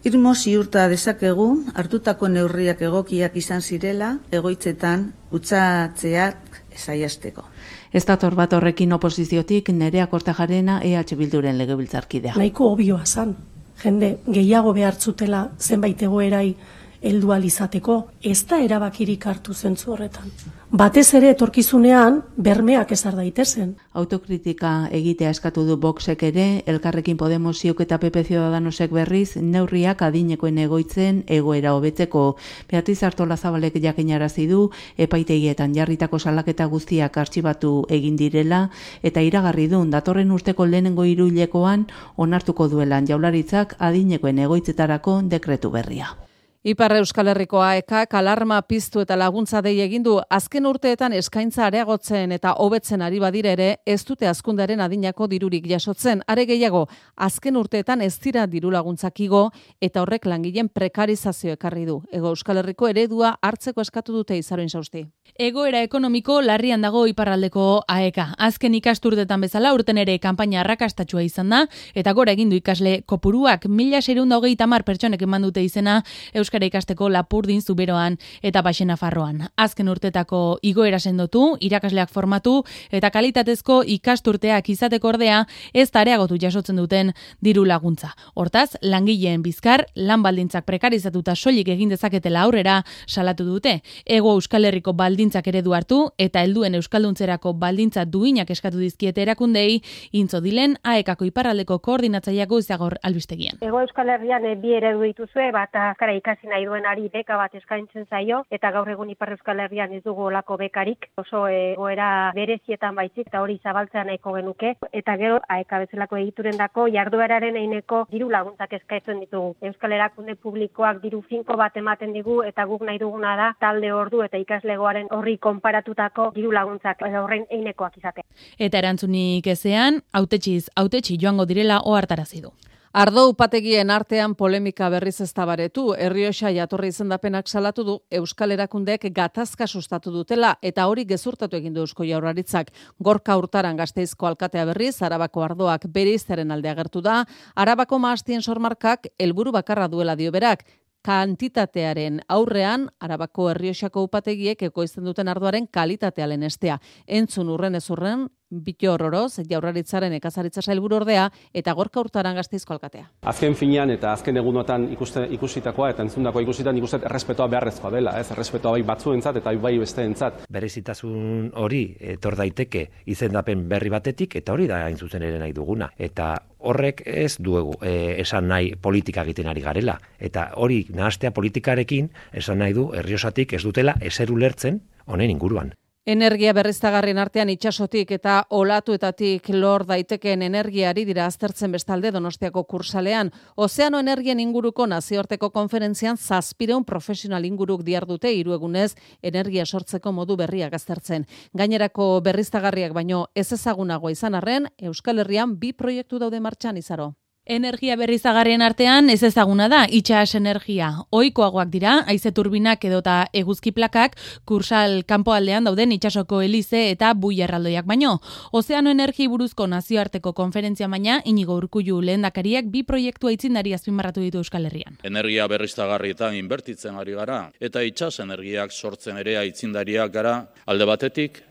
irmo ziurta dezakegu hartutako neurriak egokiak izan zirela egoitzetan utzatzeak zaiasteko. Ez dator bat horrekin oposiziotik nerea kortajarena EH Bilduren legebiltzarkidea. Nahiko obioa zan, jende gehiago behartzutela zenbait egoerai heldu izateko ez da erabakirik hartu zentzu horretan. Batez ere etorkizunean bermeak ezar daitezen. Autokritika egitea eskatu du Voxek ere, Elkarrekin Podemos eta PP Ciudadanosek berriz neurriak adinekoen egoitzen egoera hobetzeko. Beatriz Artola Zabalek jakinarazi du epaitegietan jarritako salaketa guztiak artxibatu egin direla eta iragarri du datorren urteko lehenengo hiruilekoan onartuko duelan jaularitzak adinekoen egoitzetarako dekretu berria. Ipar Euskal Herriko AEK alarma piztu eta laguntza dei egin du azken urteetan eskaintza areagotzen eta hobetzen ari badire ere ez dute azkundaren adinako dirurik jasotzen. Are gehiago, azken urteetan ez dira diru laguntzak igo eta horrek langileen prekarizazio ekarri du. Ego Euskal Herriko eredua hartzeko eskatu dute izaroin sausti. Egoera ekonomiko larrian dago iparraldeko AEK. Azken ikasturtetan bezala urten ere kanpaina arrakastatsua izan da eta gora egin du ikasle kopuruak 1630 pertsonek eman dute izena euskara ikasteko Lapurdin Zuberoan eta Baxena Farroan. Azken urtetako igoera sendotu, irakasleak formatu eta kalitatezko ikasturteak izateko ordea ez tareagotu jasotzen duten diru laguntza. Hortaz, langileen bizkar lan baldintzak prekarizatuta soilik egin dezaketela aurrera salatu dute. Ego Euskal Herriko baldintzak eredu hartu eta helduen euskalduntzerako baldintza duinak eskatu dizkiete erakundei intzo dilen aekako iparraldeko koordinatzaileako izagor albistegian. Ego Euskal Herrian eh, bi eredu dituzue, bat azkara ikasi nahi duen ari beka bat eskaintzen zaio eta gaur egun Ipar Euskal Herrian ez dugu olako bekarik oso egoera berezietan baizik eta hori zabaltzea nahiko genuke eta gero aeka bezalako egiturendako jardueraren eineko diru laguntzak eskaintzen ditugu. Euskal Erakunde publikoak diru finko bat ematen digu eta guk nahi duguna da talde ordu eta ikaslegoaren horri konparatutako diru laguntzak horren einekoak izatea. Eta erantzunik ezean, autetxiz, autetxi joango direla ohartarazi du. Ardo upategien artean polemika berriz ez tabaretu, Errioxa jatorri izendapenak salatu du Euskal Erakundeek gatazka sustatu dutela eta hori gezurtatu egin du Eusko Jaurlaritzak. Gorka urtaran gazteizko alkatea berriz, Arabako ardoak bere izteren alde agertu da, Arabako maastien sormarkak helburu bakarra duela dio berak, kantitatearen aurrean, Arabako Errioxako upategiek ekoizten duten ardoaren kalitatea lenestea. Entzun urren ez urren, Bito horroroz, jaurraritzaren ekazaritza sailburu ordea eta gorka urtaran gazteizko alkatea. Azken finean eta azken egunotan ikuste, ikusitakoa eta entzundakoa ikusitan ikusten errespetoa beharrezkoa dela, ez? Errespetoa bai batzuentzat eta bai besteentzat. Berezitasun hori etor daiteke izendapen berri batetik eta hori da hain zuzen ere nahi duguna. Eta horrek ez duegu e, esan nahi politika egiten ari garela. Eta hori nahastea politikarekin esan nahi du herriosatik ez dutela eser ulertzen honen inguruan. Energia berriztagarrien artean itsasotik eta olatuetatik lor daitekeen energiari dira aztertzen bestalde Donostiako kursalean. Ozeano energien inguruko nazioarteko konferentzian zazpireun profesional inguruk diardute iruegunez energia sortzeko modu berriak aztertzen. Gainerako berriztagarriak baino ez ezagunagoa izan arren, Euskal Herrian bi proiektu daude martxan izaro. Energia berrizagarrien artean ez ezaguna da itxas energia. Ohikoagoak dira, haize turbinak edota eguzki plakak kursal kanpoaldean dauden itsasoko elize eta bui erraldoiak baino. Ozeano energi buruzko nazioarteko konferentzia baina inigo urkullu lehendakariak bi proiektu aitzindari azpimarratu ditu Euskal Herrian. Energia berriztagarrietan inbertitzen ari gara eta itxas energiak sortzen ere aitzindariak gara alde batetik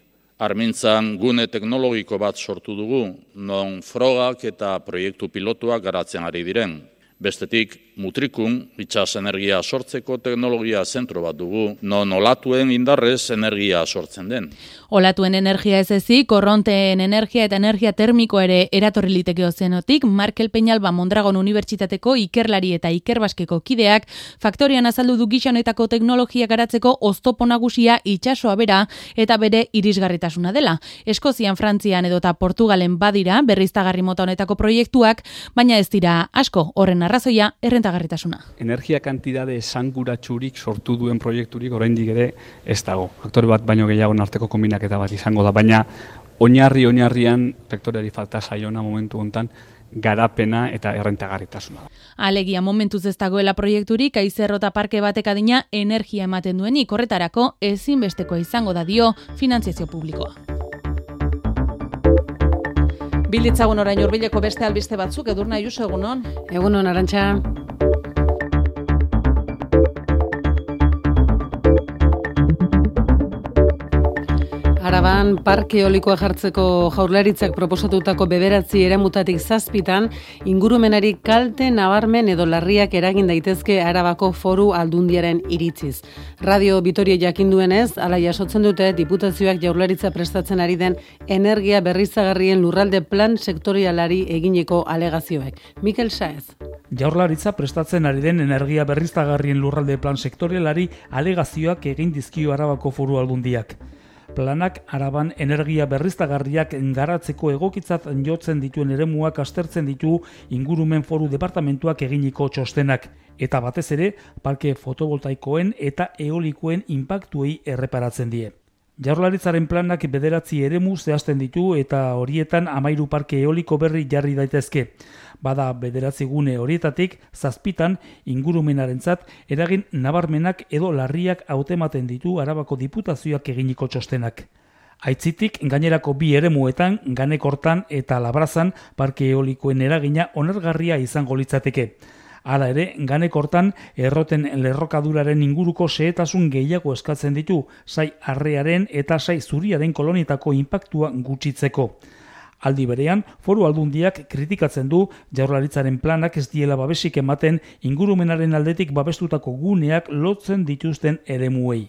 Armintzan gune teknologiko bat sortu dugu, non frogak eta proiektu pilotuak garatzen ari diren. Bestetik, mutrikun, itxas energia sortzeko teknologia zentro bat dugu, non olatuen indarrez energia sortzen den. Olatuen energia ez ezik, korronteen energia eta energia termiko ere eratorri liteke ozenotik, Markel Peñalba Mondragon Unibertsitateko ikerlari eta ikerbaskeko kideak, faktorian azaldu du gixanetako teknologia garatzeko oztopo nagusia itxasoa bera eta bere irisgarritasuna dela. Eskozian, Frantzian edota Portugalen badira, berriztagarri mota honetako proiektuak, baina ez dira asko horren arrazoia errentagarritasuna. Energia kantidade esanguratsurik sortu duen proiekturik oraindik ere ez dago. Faktore bat baino gehiago arteko kombinaketa bat izango da, baina oinarri oinarrian sektoreari falta saiona momentu hontan garapena eta errentagarritasuna. Alegia momentuz ez dagoela proiekturik aizerrota parke batek adina energia ematen duenik horretarako ezinbesteko izango da dio finantziazio publikoa. Bilditzagun orain urbileko beste albiste batzuk, edurna juso egunon? Egunon, arantxa. Araban, parke olikoa jartzeko jaurlaritzak proposatutako beberatzi eramutatik zazpitan, ingurumenari kalte nabarmen edo larriak eragin daitezke arabako foru aldundiaren iritziz. Radio Vitoria jakinduenez, ala jasotzen dute diputazioak jaurlaritza prestatzen ari den energia berrizagarrien lurralde plan sektorialari egineko alegazioek. Mikel Saez. Jaurlaritza prestatzen ari den energia berriztagarrien lurralde plan sektorialari alegazioak egin dizkio arabako foru aldundiak planak araban energia berriztagarriak garatzeko egokitzat jotzen dituen eremuak astertzen ditu ingurumen foru departamentuak eginiko txostenak eta batez ere parke fotovoltaikoen eta eolikoen inpaktuei erreparatzen die. Jaurlaritzaren planak bederatzi eremu zehazten ditu eta horietan amairu parke eoliko berri jarri daitezke bada bederatzi gune horietatik, zazpitan ingurumenarentzat eragin nabarmenak edo larriak hautematen ditu arabako diputazioak eginiko txostenak. Aitzitik, gainerako bi eremuetan, ganekortan eta labrazan parke eolikoen eragina onergarria izango litzateke. Hala ere, ganekortan erroten lerrokaduraren inguruko sehetasun gehiago eskatzen ditu, sai arrearen eta sai zuriaren kolonitako inpaktua gutxitzeko. Aldi berean, foru aldundiak kritikatzen du jaurlaritzaren planak ez diela babesik ematen ingurumenaren aldetik babestutako guneak lotzen dituzten eremuei.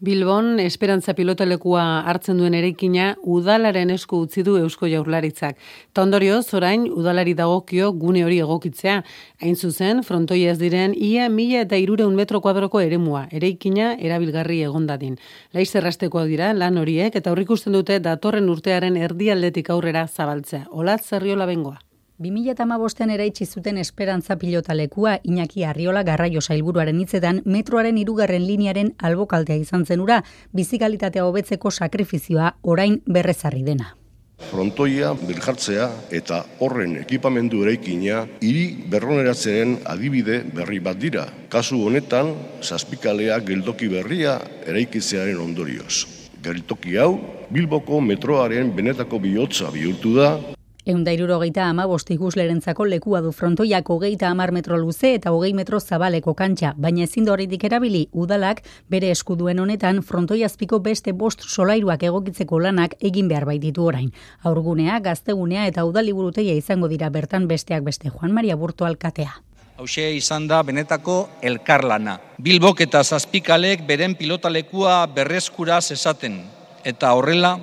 Bilbon, esperantza pilotalekua hartzen duen erekina udalaren esku utzi du Eusko Jaurlaritzak. Tondorio, zorain, udalari dagokio gune hori egokitzea. Hain zuzen, frontoia ez diren, ia mila eta irureun metro kuadroko eremua, ereikina erabilgarri egondadin. Laiz errasteko dira, lan horiek, eta horrik dute datorren urtearen erdialdetik aurrera zabaltzea. Olat, zerriola bengoa. 2008an eraitsi zuten esperantza pilotalekua Iñaki Arriola garraio sailburuaren hitzetan metroaren irugarren liniaren albokaltea izan zenura, bizikalitatea hobetzeko sakrifizioa orain berrezarri dena. Frontoia birjartzea eta horren ekipamendu eraikina hiri berroneratzearen adibide berri bat dira. Kasu honetan, zazpikalea geldoki berria eraikitzearen ondorioz. Geltoki hau, Bilboko metroaren benetako bihotza bihurtu da, Eunda irurogeita ama ikuslerentzako lekua du frontoiak hogeita amar metro luze eta hogei metro zabaleko kantxa, baina ezin da horretik erabili udalak bere eskuduen honetan frontoiazpiko beste bost solairuak egokitzeko lanak egin behar baititu orain. Aurgunea, gaztegunea eta udaliburuteia izango dira bertan besteak beste Juan Maria Burto alkatea. Hauxe izan da benetako elkarlana. Bilbok eta zazpikalek beren pilotalekua berrezkuraz esaten. Eta horrela,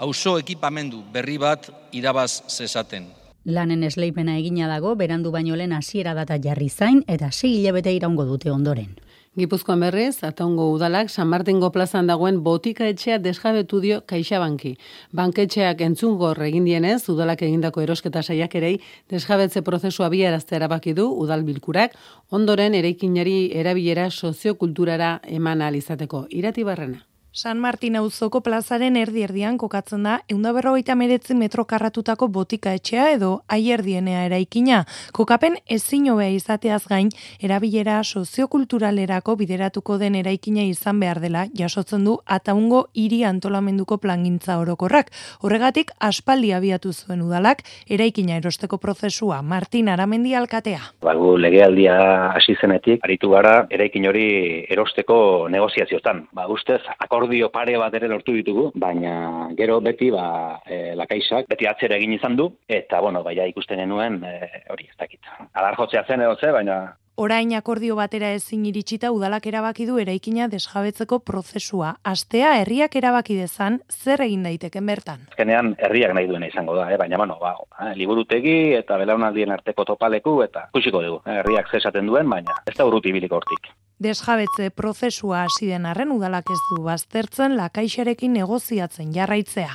auzo ekipamendu berri bat irabaz zezaten. Lanen esleipena egina dago, berandu baino lehen hasiera data jarri zain eta sei hilabete iraungo dute ondoren. Gipuzkoan berriz, ataungo udalak San Martingo plazan dagoen botika etxea desjabetu dio Kaixabanki. Banketxeak entzungor egin dienez, udalak egindako erosketa saiak erei desjabetze prozesua biarazte erabaki du udal bilkurak, ondoren eraikinari erabilera soziokulturara eman alizateko. Irati barrena. San Martin auzoko plazaren erdi erdian kokatzen da eunda berrogeita meretzi metro karratutako botika etxea edo aierdienea eraikina. Kokapen ezin hobea izateaz gain, erabilera soziokulturalerako bideratuko den eraikina izan behar dela jasotzen du ataungo hiri antolamenduko plangintza orokorrak. Horregatik, aspaldi abiatu zuen udalak, eraikina erosteko prozesua Martin Aramendi alkatea. Bagu legealdia hasi zenetik, aritu gara eraikin hori erosteko negoziaziotan. Ba, ustez, akordio pare bat ere lortu ditugu, baina gero beti ba, e, lakaisak beti atzera egin izan du, eta bueno, baina ikusten genuen e, hori ez dakit. Alar jotzea zen edo ze, baina Orain akordio batera ezin iritsita udalak erabaki du eraikina desjabetzeko prozesua. Astea herriak erabaki dezan zer egin daiteken bertan. Azkenean herriak nahi duena izango da, eh? baina bueno, ba, eh, liburutegi eta belaunaldien arteko topaleku eta kusiko dugu. Eh? Herriak zesaten duen, baina ez da urruti biliko hortik. Desjabetze prozesua hasi den arren udalak ez du baztertzen lakaixarekin negoziatzen jarraitzea.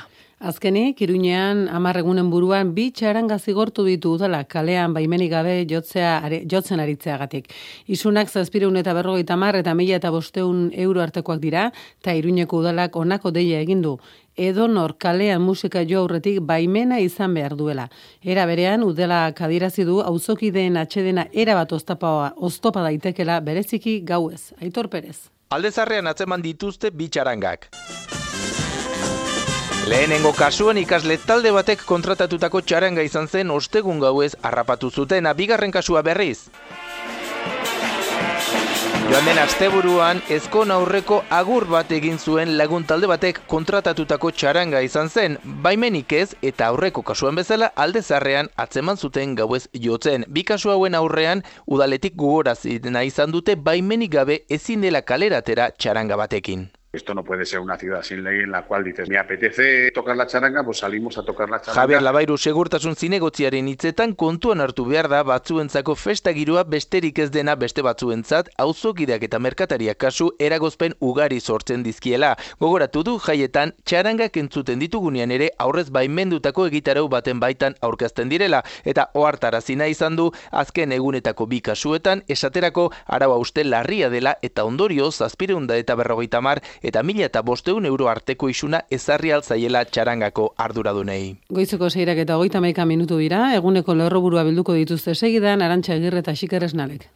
Azkenik, Iruñean amarregunen buruan bi txaranga zigortu ditu udala kalean baimenik gabe jotzea, are, jotzen aritzeagatik. Isunak zazpireun eta berrogeita mar eta mila eta bosteun euro artekoak dira, eta Iruñeko udalak onako deia egindu. Edonor kalean musika jo aurretik baimena izan behar duela. Era berean, udela kadirazi du auzokideen atxedena erabat oztopa, oztopa daitekela bereziki gauez. Aitor Perez. Aldezarrean atzeman dituzte bi txarangak. Lehenengo kasuan ikasle talde batek kontratatutako txaranga izan zen ostegun gauez harrapatu zuten bigarren kasua berriz. Joan den asteburuan ezkon aurreko agur bat egin zuen lagun talde batek kontratatutako txaranga izan zen, baimenik ez eta aurreko kasuan bezala alde zarrean atzeman zuten gauez jotzen. Bi kasu hauen aurrean udaletik gugorazidena izan dute baimenik gabe ezin dela kaleratera txaranga batekin. Esto no puede ser una ciudad sin ley en la cual dices, me apetece tocar la charanga, pues salimos a tocar la charanga. Javier Labairu segurtasun zinegotziaren hitzetan kontuan hartu behar da batzuentzako festa giroa besterik ez dena beste batzuentzat auzokideak eta merkatariak kasu eragozpen ugari sortzen dizkiela. Gogoratu du jaietan txarangak entzuten ditugunean ere aurrez baimendutako egitarau baten baitan aurkezten direla eta ohartarazina izan du azken egunetako bi kasuetan esaterako arau uste larria dela eta ondorio zazpireunda eta berrogeita mar eta mila eta bosteun euro arteko isuna ezarri altzaiela txarangako arduradunei. Goizeko zeirak eta goita maika minutu dira, eguneko lerroburua bilduko dituzte segidan, arantxa egirre eta xikeresnalek.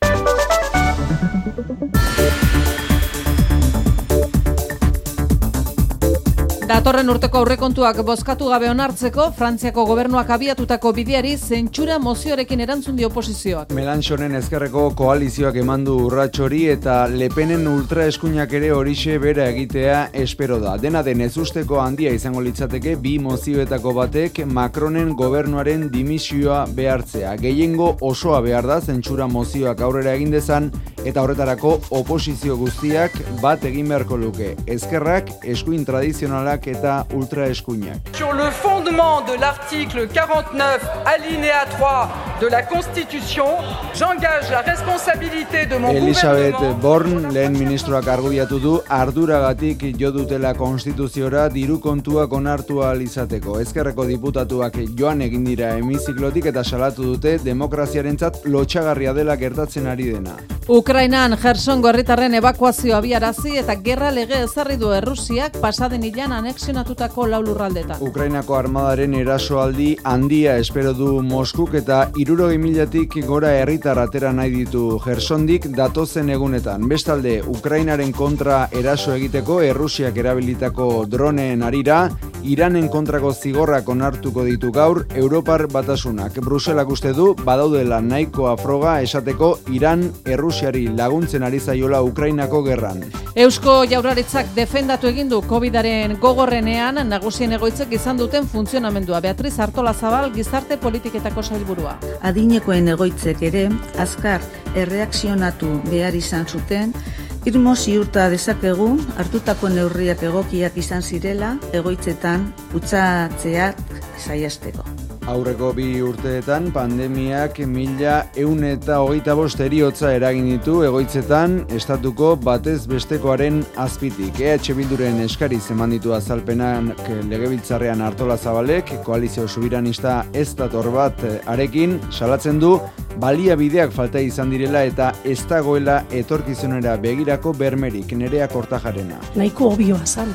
Datorren urteko aurrekontuak bozkatu gabe onartzeko, Frantziako gobernuak abiatutako bideari zentsura mozioarekin erantzun dio oposizioak. Melanchonen ezkerreko koalizioak emandu urratxori eta Lepenen ultraeskuinak ere horixe bera egitea espero da. Dena den ez usteko handia izango litzateke bi mozioetako batek Macronen gobernuaren dimisioa behartzea. Gehiengo osoa behar da zentsura mozioak aurrera egin dezan eta horretarako oposizio guztiak bat egin beharko luke. Ezkerrak eskuin tradizionalak eta ultra eskuinak. Sur le fondement de l'article 49 alinéa 3 de la Constitution, j'engage la responsabilité de mon Elisabeth Born, lehen ministroak argudiatu du, arduragatik jo dutela konstituziora diru kontuak onartu izateko. Ezkerreko diputatuak joan egin dira hemiziklotik eta salatu dute demokraziarentzat lotxagarria dela gertatzen ari dena. Ukrainan Gerson gorritarren evakuazio abiarazi eta gerra lege ezarri du Errusiak pasaden ilan anexionatutako lau lurraldetan. Ukrainako armadaren erasoaldi handia espero du Moskuk eta iruro milatik gora herritar atera nahi ditu Gersondik datozen egunetan. Bestalde, Ukrainaren kontra eraso egiteko Errusiak erabilitako droneen arira, Iranen kontrako zigorrak onartuko ditu gaur Europar batasunak. Bruselak uste du badaudela nahikoa froga esateko Iran Errusiari laguntzen ari zaiola Ukrainako gerran. Eusko jauraritzak defendatu egin du Covidaren gogorrenean nagusien egoitzek izan duten funtzionamendua. Beatriz Artola Zabal gizarte politiketako sailburua. Adinekoen egoitzek ere azkar erreakzionatu behar izan zuten Irmo ziurta dezakegu hartutako neurriak egokiak izan zirela egoitzetan utzatzeak saiasteko. Aurreko bi urteetan pandemiak mila eun eta hogeita bost eriotza eragin ditu egoitzetan estatuko batez bestekoaren azpitik. EH Bilduren eskari zeman ditu azalpenan legebiltzarrean hartola zabalek, koalizio subiranista ez dator bat arekin, salatzen du baliabideak falta izan direla eta ez dagoela etorkizunera begirako bermerik nerea kortajarena. Naiko obioa zan,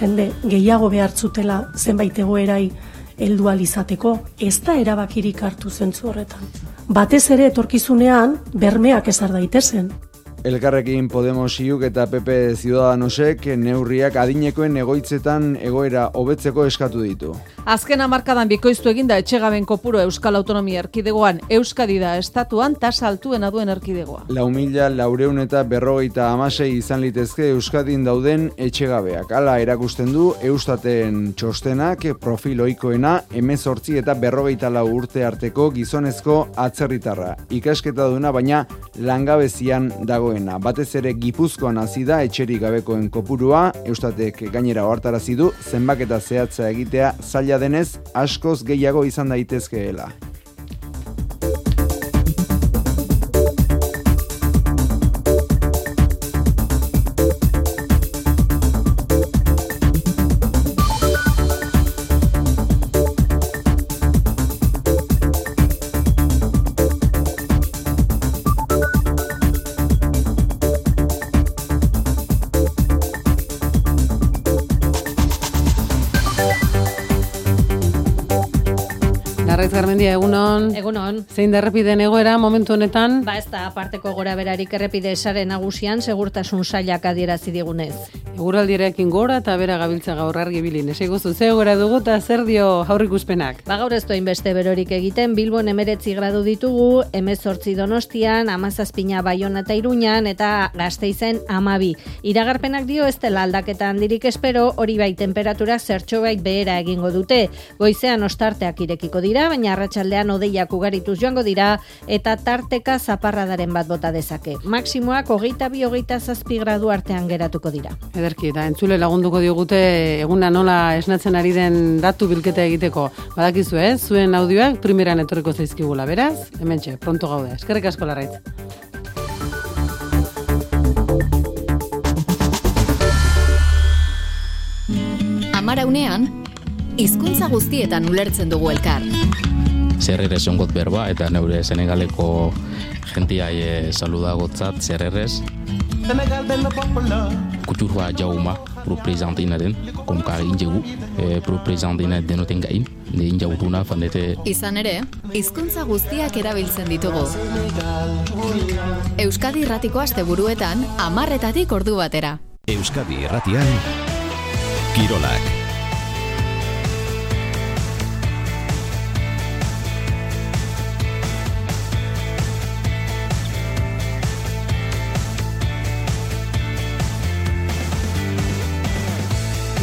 jende gehiago behartzutela zenbait egoerai heldu izateko ez da erabakirik hartu zentzu horretan. Batez ere etorkizunean bermeak ezar daitezen. Elkarrekin Podemos iuk eta PP Ciudadanosek neurriak adinekoen egoitzetan egoera hobetzeko eskatu ditu. Azken hamarkadan bikoiztu eginda etxegaben kopuru Euskal Autonomia Erkidegoan Euskadi da estatuan tasa altuena duen erkidegoa. Lau mila laureun eta berrogeita amasei izan litezke Euskadin dauden etxegabeak. Hala erakusten du Eustaten txostenak profiloikoena emezortzi eta berrogeita lau urte arteko gizonezko atzerritarra. Ikasketa duna baina langabezian dagoen Batez ere Gipuzkoan hasi da etxerik gabekoen kopurua, Eustatek gainera ohartarazi du zenbaketa zehatza egitea zaila denez askoz gehiago izan daitezkeela. Garmendia, egunon. Egunon. Zein da errepideen egoera momentu honetan? Ba ez da aparteko gora berarik errepide esare nagusian segurtasun sailak adierazi digunez. Eguraldirekin gora eta bera gabiltza gaur argi bilin. Esiguzu, ze gora dugu eta zer dio aurrikuspenak? Ba gaur ez beste berorik egiten, Bilbon emeretzi gradu ditugu, emezortzi donostian, amazazpina baiona eta iruñan, eta gazteizen amabi. Iragarpenak dio ez dela aldaketa handirik espero, hori bai temperatura zertxo bait behera egingo dute. Goizean ostarteak irekiko dira, baina arratsaldean odeiak ugarituz joango dira eta tarteka zaparradaren bat bota dezake. Maximoak hogeita bi hogeita zazpi gradu artean geratuko dira. Ederki, da entzule lagunduko digute eguna nola esnatzen ari den datu bilketa egiteko. Badakizu, eh? zuen audioak primeran etorriko zaizkigula, beraz? Hementxe, pronto gaude. Eskerrik asko larraitz. Amaraunean, hizkuntza guztietan ulertzen dugu elkar zer ere zongot berba, eta neure senegaleko jentiai e, saludagotzat errez. Kuturua jauma, pro prezantina den, komka injegu, e, pro prezantina denoten gain, ne injautuna fandete. Izan ere, hizkuntza guztiak erabiltzen ditugu. Euskadi Irratiko asteburuetan, amarretatik ordu batera. Euskadi Irratian, Kirolak.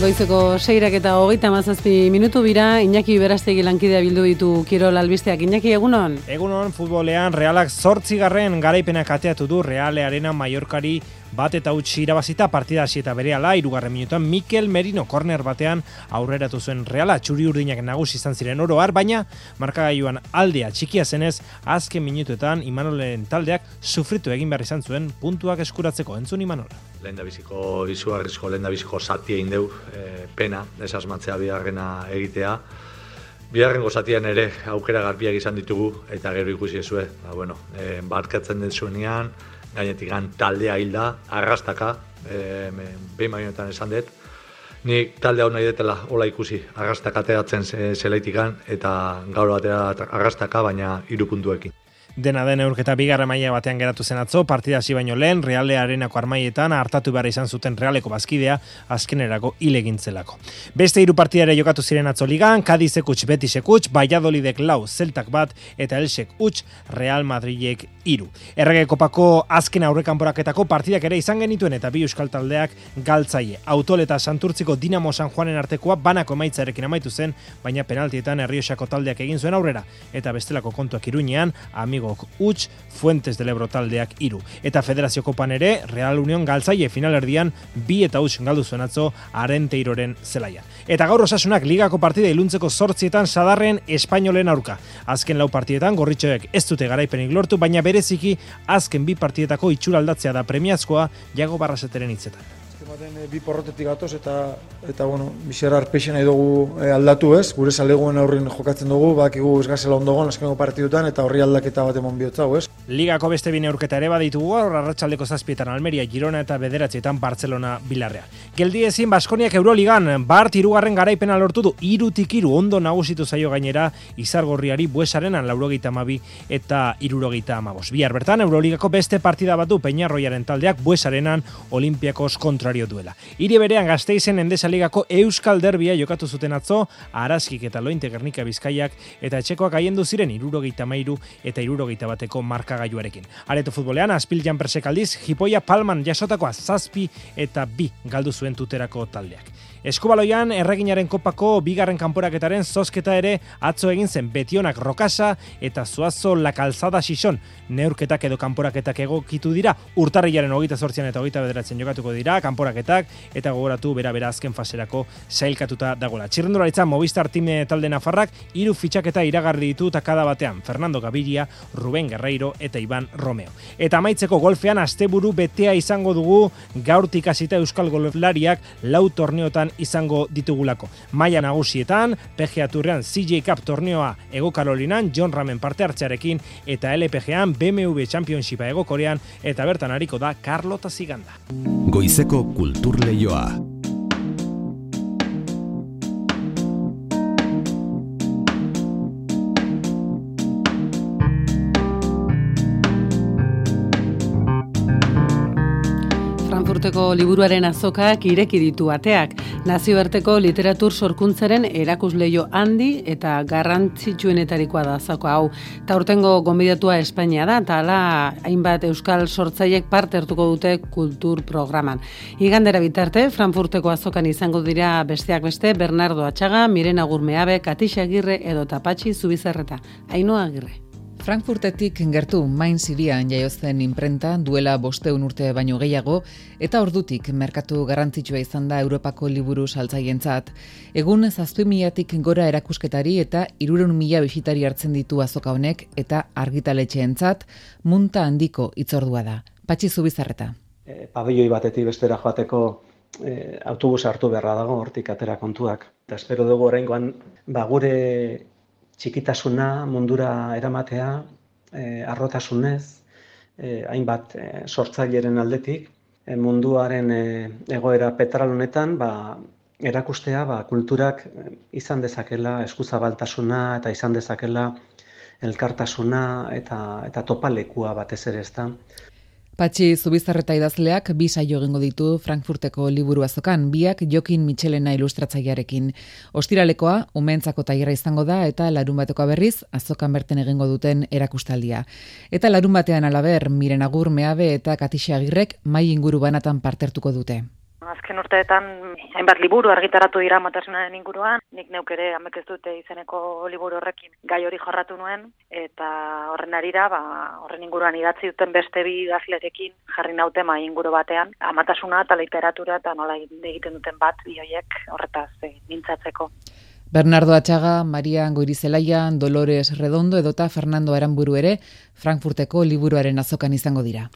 Goizeko seirak eta hogeita mazazpi minutu bira, Iñaki Berastegi lankidea bildu ditu Kirol albisteak. Iñaki, egunon? Egunon, futbolean, realak zortzigarren garaipenak ateatu du Reale Arena Mallorcari bat eta utzi irabazita partida hasi eta berehala hirugarren minutuan Mikel Merino corner batean aurreratu zuen Reala. Txuri urdinak nagusi izan ziren oro har baina markagailuan aldea txikia zenez azken minutuetan Imanolen taldeak sufritu egin behar izan zuen puntuak eskuratzeko. Entzun Imanol. Lehen da biziko izugarrizko lehen da biziko zati egin deu e, pena esasmatzea bigarrena egitea. Biharrengo zatian ere aukera garbiak izan ditugu eta gero ikusi ezue. Ba, bueno, e, barkatzen den zuenean, gainetik taldea hilda, arrastaka, e, behin bainoetan esan dut, Nik talde hau nahi detela hola ikusi, arrastaka ateatzen zelaitikan, eta gaur batera arrastaka, baina irupuntuekin. Dena den eurketa bigarra maila batean geratu zen atzo, partida hasi baino lehen, Reale Arenako armaietan hartatu behar izan zuten Realeko bazkidea azkenerako ilegintzelako. Beste hiru partidare jokatu ziren atzo ligan, Kadizek utx, Betisek utx, Valladolidek lau, Zeltak bat, eta Elsek utx, Real Madridek iru. Errege kopako azken aurrekanporaketako partidak ere izan genituen eta bi euskal taldeak galtzaile. Autol eta Santurtziko Dinamo San Juanen artekoa banako maitzarekin amaitu zen, baina penaltietan Herriosako taldeak egin zuen aurrera. Eta bestelako kontuak iruñean, amigok Uts, Fuentes del Ebro taldeak iru. Eta Federazio Kopan ere, Real Union galtzaile finalerdian bi eta Uts galdu zuen atzo Arenteiroren zelaian. Eta gaur osasunak ligako partida iluntzeko sortzietan sadarren espainolen aurka. Azken lau partietan gorritxoek ez dute garaipenik lortu, baina bereziki azken bi partietako itxuraldatzea da premiazkoa jago barraseteren hitzetan. Ematen e, bi porrotetik gatoz eta eta bueno, bisera arpeixe nahi dugu e, aldatu ez, gure zaleguen aurrin jokatzen dugu, bakigu ez ondogon azkengo partidutan eta horri aldaketa bat emon bihotzau ez. Ligako beste bine aurketa ere baditugu, hor arratsaldeko zazpietan Almeria, Girona eta bederatzietan Barcelona Bilarreal. Geldi ezin Baskoniak Euroligan, Bart irugarren garaipena lortu du, irutik iru ondo nagusitu zaio gainera, izargorriari buesarenan laurogeita amabi eta irurogeita amabos. Bihar bertan, Euroligako beste partida bat du Peñarroiaren taldeak buesarenan Olimpiakos kontrario duela. Hiri berean gazteizen endesa ligako Euskal Derbia jokatu zuten atzo, Araskik eta Lointe Gernika Bizkaiak eta etxekoak haiendu ziren irurogeita mairu eta irurogeita bateko markagailuarekin. Areto futbolean, Aspil Janpersek aldiz, Jipoia Palman jasotakoa zazpi eta bi galdu zuen tuterako taldeak. Eskubaloian, erreginaren kopako bigarren kanporaketaren zozketa ere atzo egin zen. Betionak rokasa eta zuazo la calzada sison neurketak edo kanporaketak egokitu dira. Urtarrilaren hogeita sortzian eta hogeita bederatzen jokatuko dira kanporaketak eta gogoratu bera bera azken faserako sailkatuta dagoela. Txirrendularitza Movistar time talde nafarrak hiru fitxaketa iragarri ditu takada batean. Fernando Gaviria, Ruben Guerreiro eta Iban Romeo. Eta amaitzeko golfean asteburu betea izango dugu. Gaurtik hasita Euskal Golflariak lau torneotan izango ditugulako. Maia nagusietan, PGA Turrean CJ Cup torneoa Ego Karolinan, John Ramen parte hartzearekin eta LPGan BMW Championshipa Ego Korean eta bertan hariko da Carlota Ziganda. Goizeko kultur leioa. Frankfurteko liburuaren azokak ireki ditu ateak. Nazioarteko literatur sorkuntzaren erakusleio handi eta garrantzitsuenetarikoa da azoko hau. Ta urtengo gonbidatua Espainia da, eta ala hainbat euskal sortzaiek parte hartuko dute kultur programan. Igandera bitarte, Frankfurteko azokan izango dira besteak beste Bernardo Atxaga, Mirena Gurmeabe, Katixa Agirre edo Tapatxi Zubizarreta. Ainoa Agirre. Frankfurtetik gertu main sirian jaiozten imprenta duela bosteun urte baino gehiago eta ordutik merkatu garrantzitsua izan da Europako liburu saltzaientzat. Egun zaztu milatik gora erakusketari eta irureun mila bisitari hartzen ditu azoka honek eta argitaletxeentzat munta handiko itzordua da. Patxi zubizarreta. E, pabelloi batetik bestera joateko e, autobus hartu beharra dago hortik atera kontuak. Eta espero dugu oraingoan ba, gure txikitasuna mundura eramatea, e, arrotasunez, e, hainbat e, sortzaileren aldetik, e, munduaren e, egoera petral honetan, ba, erakustea ba, kulturak izan dezakela eskuzabaltasuna eta izan dezakela elkartasuna eta, eta topalekua batez ere ezta. Patxi Zubizarreta idazleak bi saio egingo ditu Frankfurteko liburu azokan, biak Jokin Michelena ilustratzailearekin. Ostiralekoa, umentzako tailerra izango da eta larun bateko berriz azokan berten egingo duten erakustaldia. Eta larun batean alaber, miren agur meabe eta katixe agirrek mai inguru banatan partertuko dute. Azken urteetan, hainbat liburu argitaratu dira matasunaren inguruan, nik neuk ere amek ez dute izeneko liburu horrekin gai hori jorratu nuen, eta horren arira, ba, horren inguruan idatzi duten beste bi gazlerekin jarri naute mai inguru batean, amatasuna eta literatura eta nola egiten duten bat bi horiek horretaz e, mintzatzeko. Bernardo Atxaga, Maria Goirizelaia, Dolores Redondo edota Fernando Aramburu ere Frankfurteko liburuaren azokan izango dira.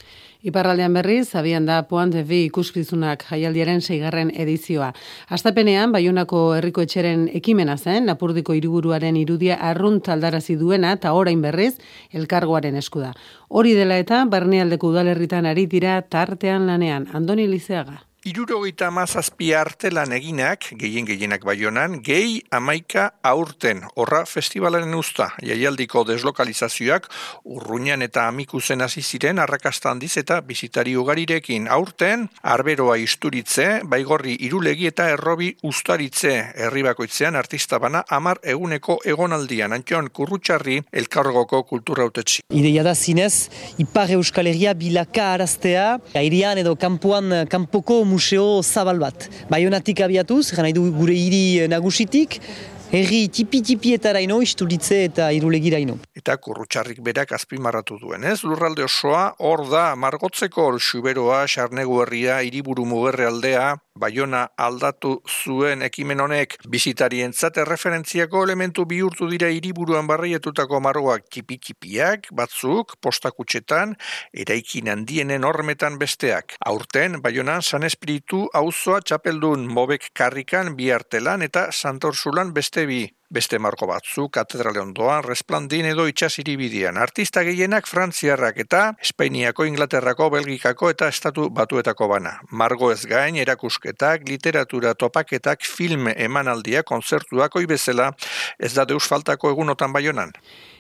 Iparraldean berriz, abian da Poan de Vi ikuskizunak jaialdiaren seigarren edizioa. Astapenean, Baionako herriko etxeren ekimena zen, Lapurdiko hiriburuaren irudia arrunt aldarazi duena eta orain berriz, elkargoaren eskuda. Hori dela eta, barnealdeko udalerritan ari dira tartean lanean, Andoni Lizeaga. Irurogeita mazazpi artelan eginak, gehien gehienak baionan, gehi amaika aurten, horra festivalaren usta, jaialdiko deslokalizazioak, urruñan eta amikuzen hasi ziren arrakasta handiz eta bizitari ugarirekin. Aurten, arberoa isturitze, baigorri irulegi eta errobi ustaritze, herri bakoitzean artista bana amar eguneko egonaldian, antxon kurrutxarri elkargoko kultura utetxi. Ideia da zinez, ipar euskal herria bilaka araztea, airian edo kanpoan kanpoko museo zabal bat. Baionatik abiatuz, gana du gure hiri nagusitik, Herri tipi-tipietara ino, isturitze eta irulegira ino. Eta kurrutxarrik berak azpimarratu duen, ez? Lurralde osoa, hor da, margotzeko xuberoa, xarnegu herria, iriburu mugerre aldea, Baiona aldatu zuen ekimen honek bizitarientzat erreferentziako elementu bihurtu dira hiriburuan barrietutako margoak txipi-txipiak, batzuk, postakutxetan, eraikin handienen hormetan besteak. Aurten, Baionan San Espiritu auzoa txapeldun mobek karrikan bi artelan eta santorzulan beste bi. Beste marko batzu, katedrale ondoan, resplandin edo itxasiri bidian. Artista gehienak frantziarrak eta Espainiako, Inglaterrako, Belgikako eta Estatu batuetako bana. Margo ez gain, erakusketak, literatura topaketak, film emanaldia, konzertuak bezala ez da deus faltako egunotan baionan.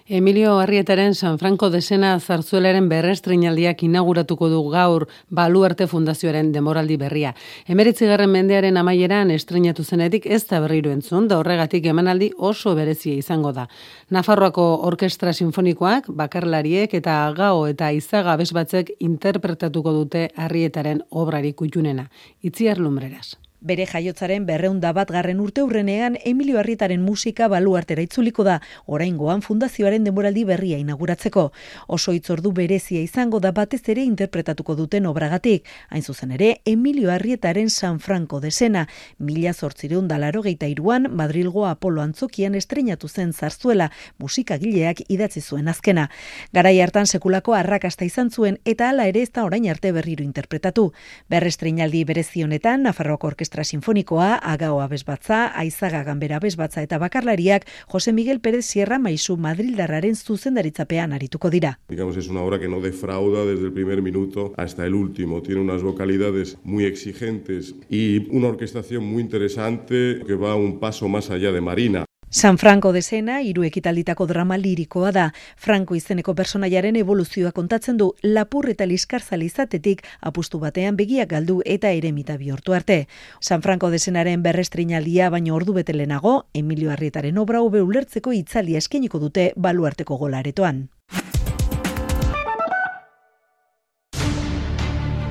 Emilio Arrietaren San Franco de Sena zarzuelaren berrestrinaldiak inauguratuko du gaur Baluarte Fundazioaren demoraldi berria. Emeritzi garren mendearen amaieran estrenatu zenetik ez da berriro entzun, da horregatik emanaldi oso berezia izango da. Nafarroako Orkestra Sinfonikoak, bakarlariek eta gao eta izaga bezbatzek interpretatuko dute Arrietaren obrari kutxunena. Itziar lumbreras. Bere jaiotzaren berreunda bat garren urte urrenean Emilio Arrietaren musika baluartera itzuliko da, oraingoan fundazioaren demoraldi berria inauguratzeko. Oso itzordu berezia izango da batez ere interpretatuko duten obragatik. Hain zuzen ere, Emilio Arrietaren San Franco de Sena, mila zortzireun dalaro geita iruan, Madrilgo Apolo Antzokian estrenatu zen zarzuela, musikagileak idatzi zuen azkena. Garai hartan sekulako arrakasta izan zuen eta hala ere ez da orain arte berriro interpretatu. Berrestreinaldi berezionetan, Nafarroako Orkestra Sinfonikoa, Agaoa Bezbatza, Aizaga Ganbera Bezbatza eta Bakarlariak Jose Miguel Pérez Sierra Maisu Madrildarraren zuzendaritzapean arituko dira. Digamos, es una obra que no defrauda desde el primer minuto hasta el último. Tiene unas vocalidades muy exigentes y una orquestación muy interesante que va un paso más allá de Marina. San Franco de Sena, hiru ekitalditako drama lirikoa da. Franco izeneko personaiaren evoluzioa kontatzen du lapur eta liskarzal izatetik apustu batean begiak galdu eta eremita bihurtu arte. San Franco de Senaren berrestrinaldia baino ordu bete lehenago, Emilio Arrietaren obra hobe ulertzeko itzaldia eskeniko dute baluarteko golaretoan.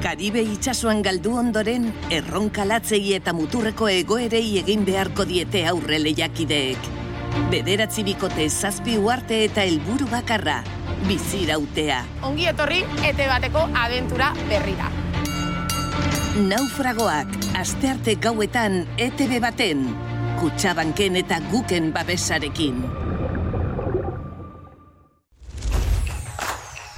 Karibe itsasoan galdu ondoren, erronkalatzei eta muturreko egoerei egin beharko diete aurre lehiakideek. Bederatzi bikote zazpi uarte eta helburu bakarra, bizirautea. Ongi etorri, ete bateko abentura berrira. Naufragoak, astearte gauetan, ETB baten, kutsabanken eta guken babesarekin.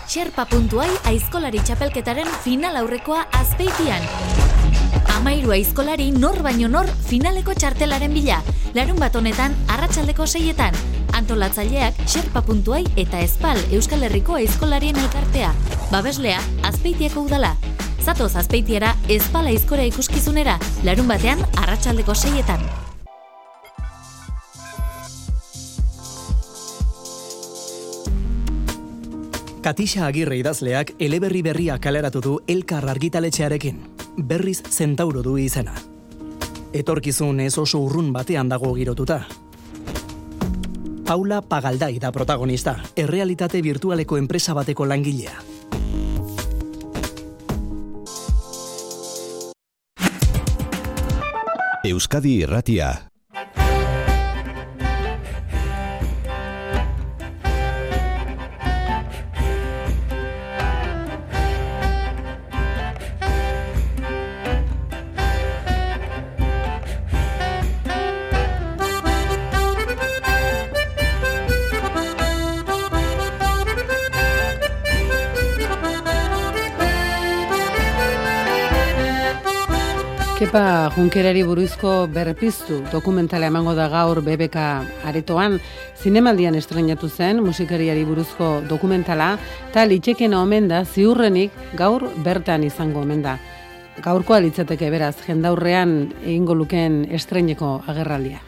Xerpa.ai aizkolari txapelketaren final aurrekoa azpeitian. Amairu aizkolari nor baino nor finaleko txartelaren bila. Larun bat honetan, arratsaldeko seietan. Antolatzaileak Xerpa.ai eta Espal Euskal Herriko aizkolarien elkartea. Babeslea, azpeitiako udala. Zatoz azpeitiera, Espal aizkora ikuskizunera. Larun batean, arratsaldeko seietan. Katixa Agirre idazleak eleberri berria kaleratu du elkar argitaletxearekin. Berriz zentauro du izena. Etorkizun ez oso urrun batean dago girotuta. Paula Pagaldai da protagonista, errealitate virtualeko enpresa bateko langilea. Euskadi Irratia Kepa Junkerari buruzko berpiztu dokumentala emango da gaur BBK aretoan, zinemaldian estrenatu zen musikariari buruzko dokumentala, eta litxekena omen da ziurrenik gaur bertan izango omen da. gaurkoa litzateke beraz, jendaurrean egingo lukeen estreineko agerraldia.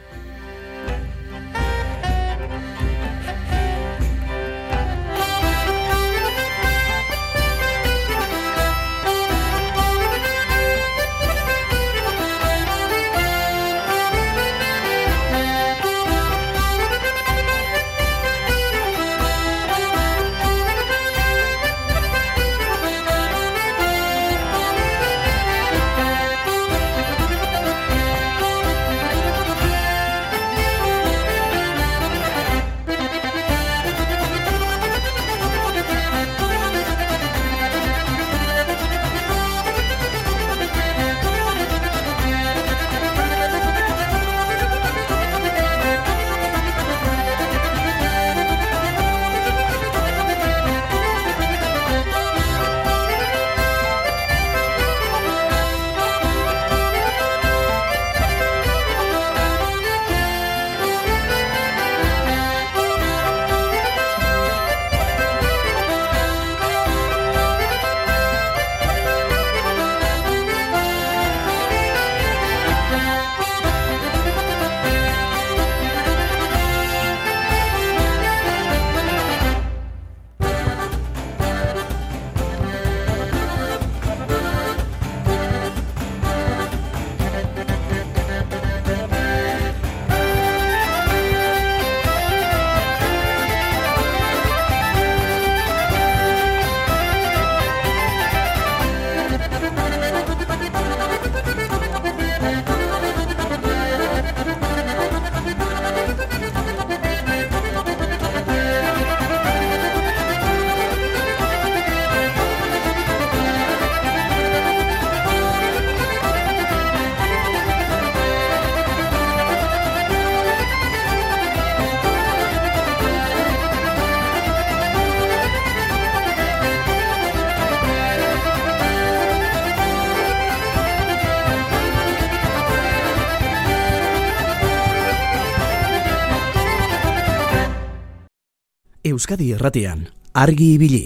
Euskadi Erratian, argi ibili.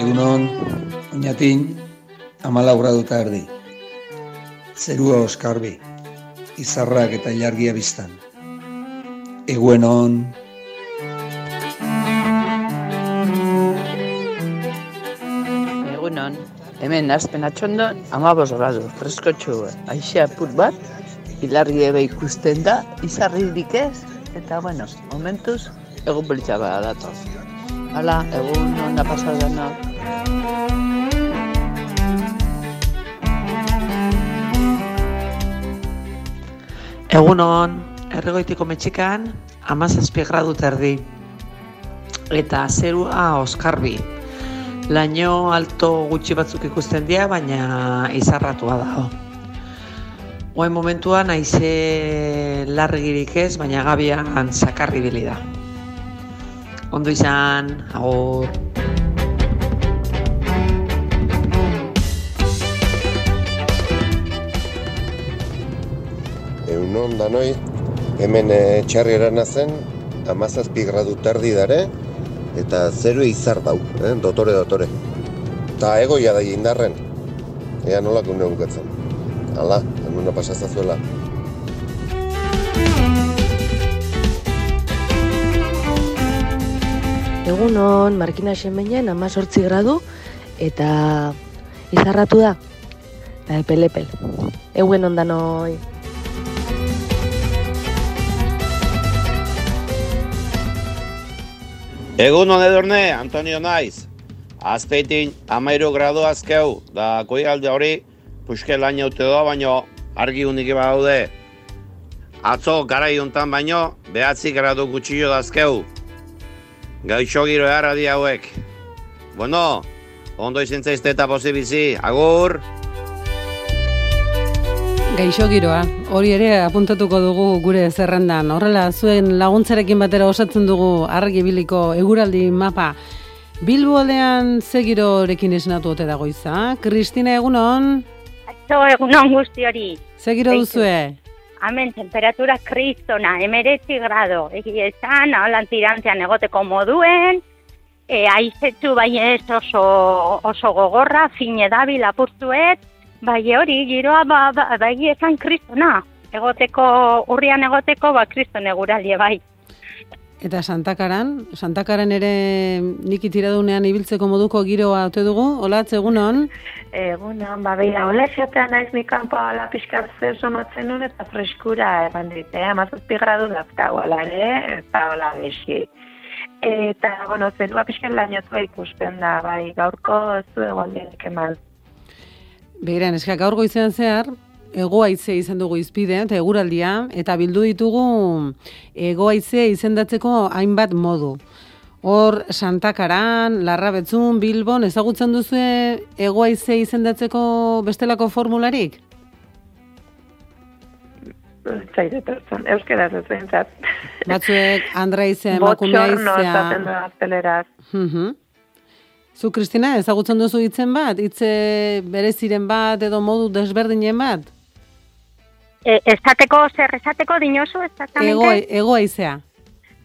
Egunon, oinatin, amala duta erdi. Zerua oskarbi, izarrak eta ilargia biztan. Eguenon, hemen azpen atxondon, amabos gradu, freskotxu, aixea put bat, ilargi ebe ikusten da, izarririk ez, eta bueno, momentuz, egun belitza bada datoz. Hala, egun onda pasadena. Egunon, erregoitiko metxikan, amazazpi gradu terdi. Eta zerua oskarbi, Laino alto gutxi batzuk ikusten dira, baina izarratua dago. Oen momentuan aize largirik ez, baina gabian zakarri bili da. Ondo izan, agur. Egun da noi, hemen eh, txarri erana zen, amazazpi gradu tardi dare, eta zeru izar dau, eh? dotore, dotore. Eta egoia da indarren, ea nola kunde bukatzen. Hala, emuna pasazazuela. Egunon, Markina Xemeinen, ama sortzi gradu, eta izarratu da, eta epelepel. Eguen ondan Egun hone edurne, Antonio Naiz. Azpeitin, amairu gradu azkeu, da koi alde hori, puxke lan jaute doa, baino argi unik eba daude. Atzo, gara iuntan baino, behatzi gradu gutxillo dazkeu. Gaixo giro eharra di hauek. Bueno, ondo izin zaizte eta posibizi, agur! Gaixo giroa, hori ere apuntatuko dugu gure zerrendan. Horrela, zuen laguntzarekin batera osatzen dugu argibiliko eguraldi mapa. Bilbo aldean ze girorekin esnatu ote dagoiza? Kristina, egunon? Atzo, egunon guzti hori. Ze giro duzue? Hemen temperatura kristona, emeretzi grado, egi esan, holan tirantzean egoteko moduen, e, aizetzu bai ez oso, oso gogorra, fine dabil apurtuet, bai hori, giroa ba, ba, ba, esan kristona, egoteko, urrian egoteko, ba kristone guralie bai. Eta Santakaran, Santakaran ere nik itiradunean ibiltzeko moduko giroa ote dugu, olatz egunon? Egunon, ba, beira, hola esatea naiz mi kanpo ala pixkat zer somatzen nun eta freskura eman dit, eh? amazazpi gradu dazka ere, eta hola besi. Eta, bueno, zerua pixkat lainotua ikusten da, bai, gaurko zu egon eman. Beira, neska, gaurgo izan zehar, egoaitze izan dugu izpide, eta eguraldia, eta bildu ditugu egoaitze izendatzeko hainbat modu. Hor, Santakaran, Larrabetzun, Bilbon, ezagutzen duzu egoaize izendatzeko bestelako formularik? Zairetan, euskeraz ez behintzat. Batzuek, Andraize, Makumeaizea... Botxorno, ezaten da, azteleraz. Zu, Kristina, ezagutzen duzu hitzen bat? Hitze bereziren bat edo modu desberdinen bat? E, esateko, zer esateko dinosu, exactamente? Ego, ego aizea.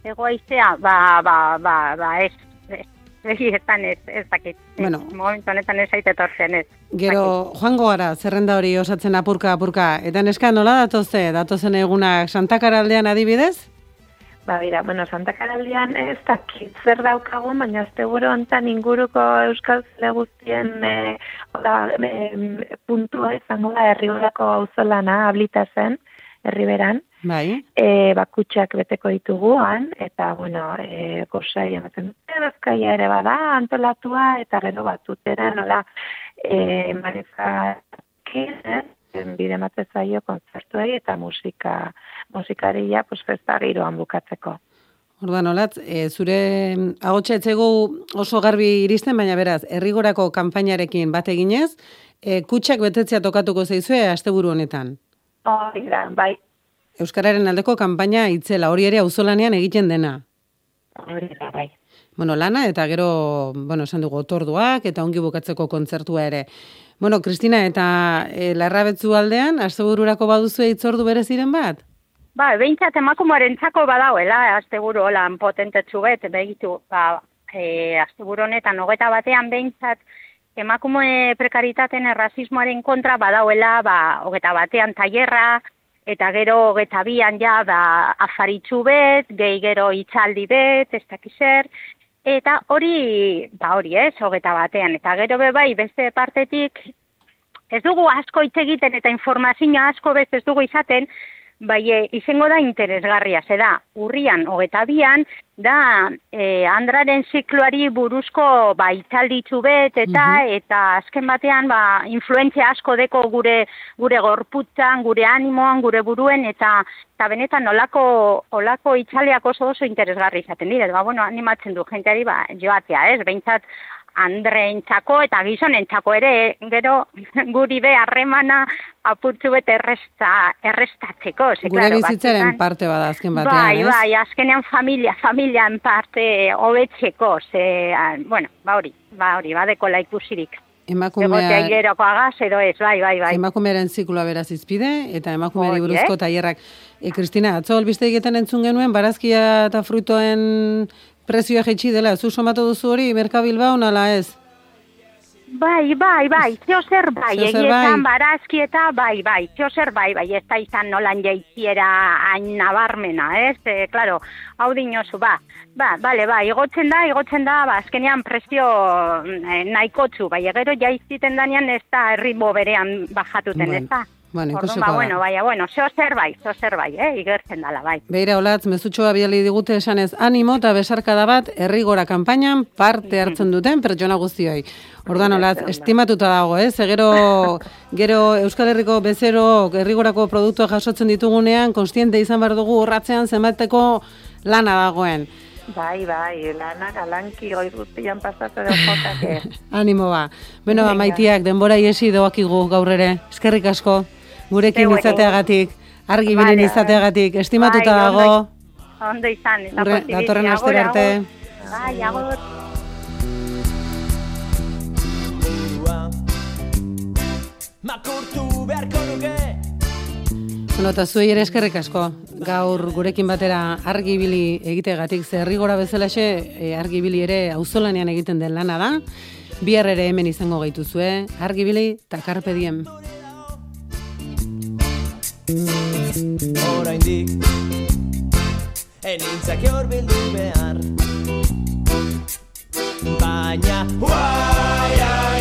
Ego aizea, ba, ba, ba, ba, ez, ez, ez, ez, ez dakit. Bueno. Momentu honetan ez aitetorzen, ez. Gero, joango gara, zerrenda hori osatzen apurka, apurka. Eta neska, nola datoze, datozen egunak Santakaraldean adibidez? Ba, bera, bueno, Santa Karaldian ez dakit zer daukagun, baina azte buru ontan inguruko Euskal Zele guztien e, oda, e, puntua izango da herriurako auzolana ablita zen, herriberan. Bai. E, bakutsak beteko dituguan, eta, bueno, e, gozai ematen dute, bazkaia ere bada, antolatua, eta gero batutera, nola, e, manezakin, bide mate zaio kontzertuei eta musika musikaria pues festa giroan bukatzeko. Orduan, olatz, e, zure agotxa etzegu oso garbi iristen, baina beraz, errigorako kanpainarekin bat eginez, e, kutsak betetzea tokatuko zeizue asteburu honetan. Hori da, bai. Euskararen aldeko kanpaina itzela, hori ere auzolanean egiten dena. Hori da, bai. Bueno, lana, eta gero, bueno, esan dugu, otorduak, eta ongi bukatzeko kontzertua ere. Bueno, Kristina, eta e, larrabetzu aldean, astebururako baduzu itzordu bere ziren bat? Ba, behintzat emakumoaren txako badauela, asteburu holan potentetsu bet, behitu, ba, e, asteburu honetan, hogeta batean behintzat, emakume prekaritaten errazismoaren kontra badauela, ba, hogeta batean tailerra, eta gero hogeta bian ja, ba, afaritzu bet, gehi gero itxaldi bet, ez dakizer, Eta hori, ba hori ez, hogeta batean. Eta gero be bai, beste partetik, ez dugu asko hitz egiten eta informazioa asko bez ez dugu izaten, bai e, izango da interesgarria, ze da, urrian, hogeta bian, da, e, andraren zikloari buruzko ba, italditzu bet, eta, mhm. eta azken batean, ba, influentzia asko deko gure, gure gorputzan, gure animoan, gure buruen, eta, eta benetan olako, olako itxaleak oso oso interesgarri izaten dira, ba, bueno, animatzen du jenteari, ba, joatea, ez, behintzat, andreentzako eta gizonentzako ere gero guri be harremana apurtzu bet erresta, errestatzeko. Ze, Gure claro, bizitzaren parte bada azken batean, bai, ez? Bai, azkenean familia, familian parte hobetzeko, ze, bueno, ba hori, ba hori, badeko laikusirik. Emakumea... Egotea agaz, edo ez, bai, bai, bai. Emakumearen zikloa beraz izpide, eta emakumeari buruzko tailerrak. E, Kristina, atzo albiste egiten entzun genuen, barazkia eta fruitoen prezioa jetxi dela, zu somatu duzu hori, Merkabilbao nala ez? Bai, bai, bai, zio zer bai, egietan bai. barazki eta bai, bai, zio zer bai, bai, ez da izan nolan jaitziera hain nabarmena, ez? E, claro, hau dinosu, ba, ba, bale, ba, igotzen da, igotzen da, ba, azkenean prezio eh, nahikotzu, bai, egero jaitziten danean ez da herritmo berean bajatuten, ez da? Bueno, Orduan, ba, bueno, baina, bueno, zeo bai, zeo zer bai, eh, igertzen dala, bai. Beira, olatz, mezutxoa biali digute esanez animo eta besarkada bat herrigora kanpainan parte hartzen duten pertsona guztioi. Orduan, olatz, estimatuta dago, eh, gero, gero Euskal Herriko bezero herrigorako produktua jasotzen ditugunean, konstiente izan behar dugu urratzean zenbateko lana dagoen. Bai, bai, lanak alanki goiz guztian pasatu dut jotake. [LAUGHS] Animo ba. Beno, ba, maitiak, denbora iesi doakigu gaur ere. Eskerrik asko gurekin izateagatik, argi vale, izateagatik, estimatuta bai, dago. Ondo izan, eta posibiti. Datorren aster arte. Bai, agur. Makurtu beharko nuke Bueno, eta zuei ere eskerrik asko. Gaur gurekin batera argibili egitegatik zerrigora bezalaxe e, argibili ere auzolanean egiten den lana da. Bihar ere hemen izango gaituzue, argibili eta karpe diem. Oraindik Enintzak hor bildu behar. Baina Uai, ai, ai, ai,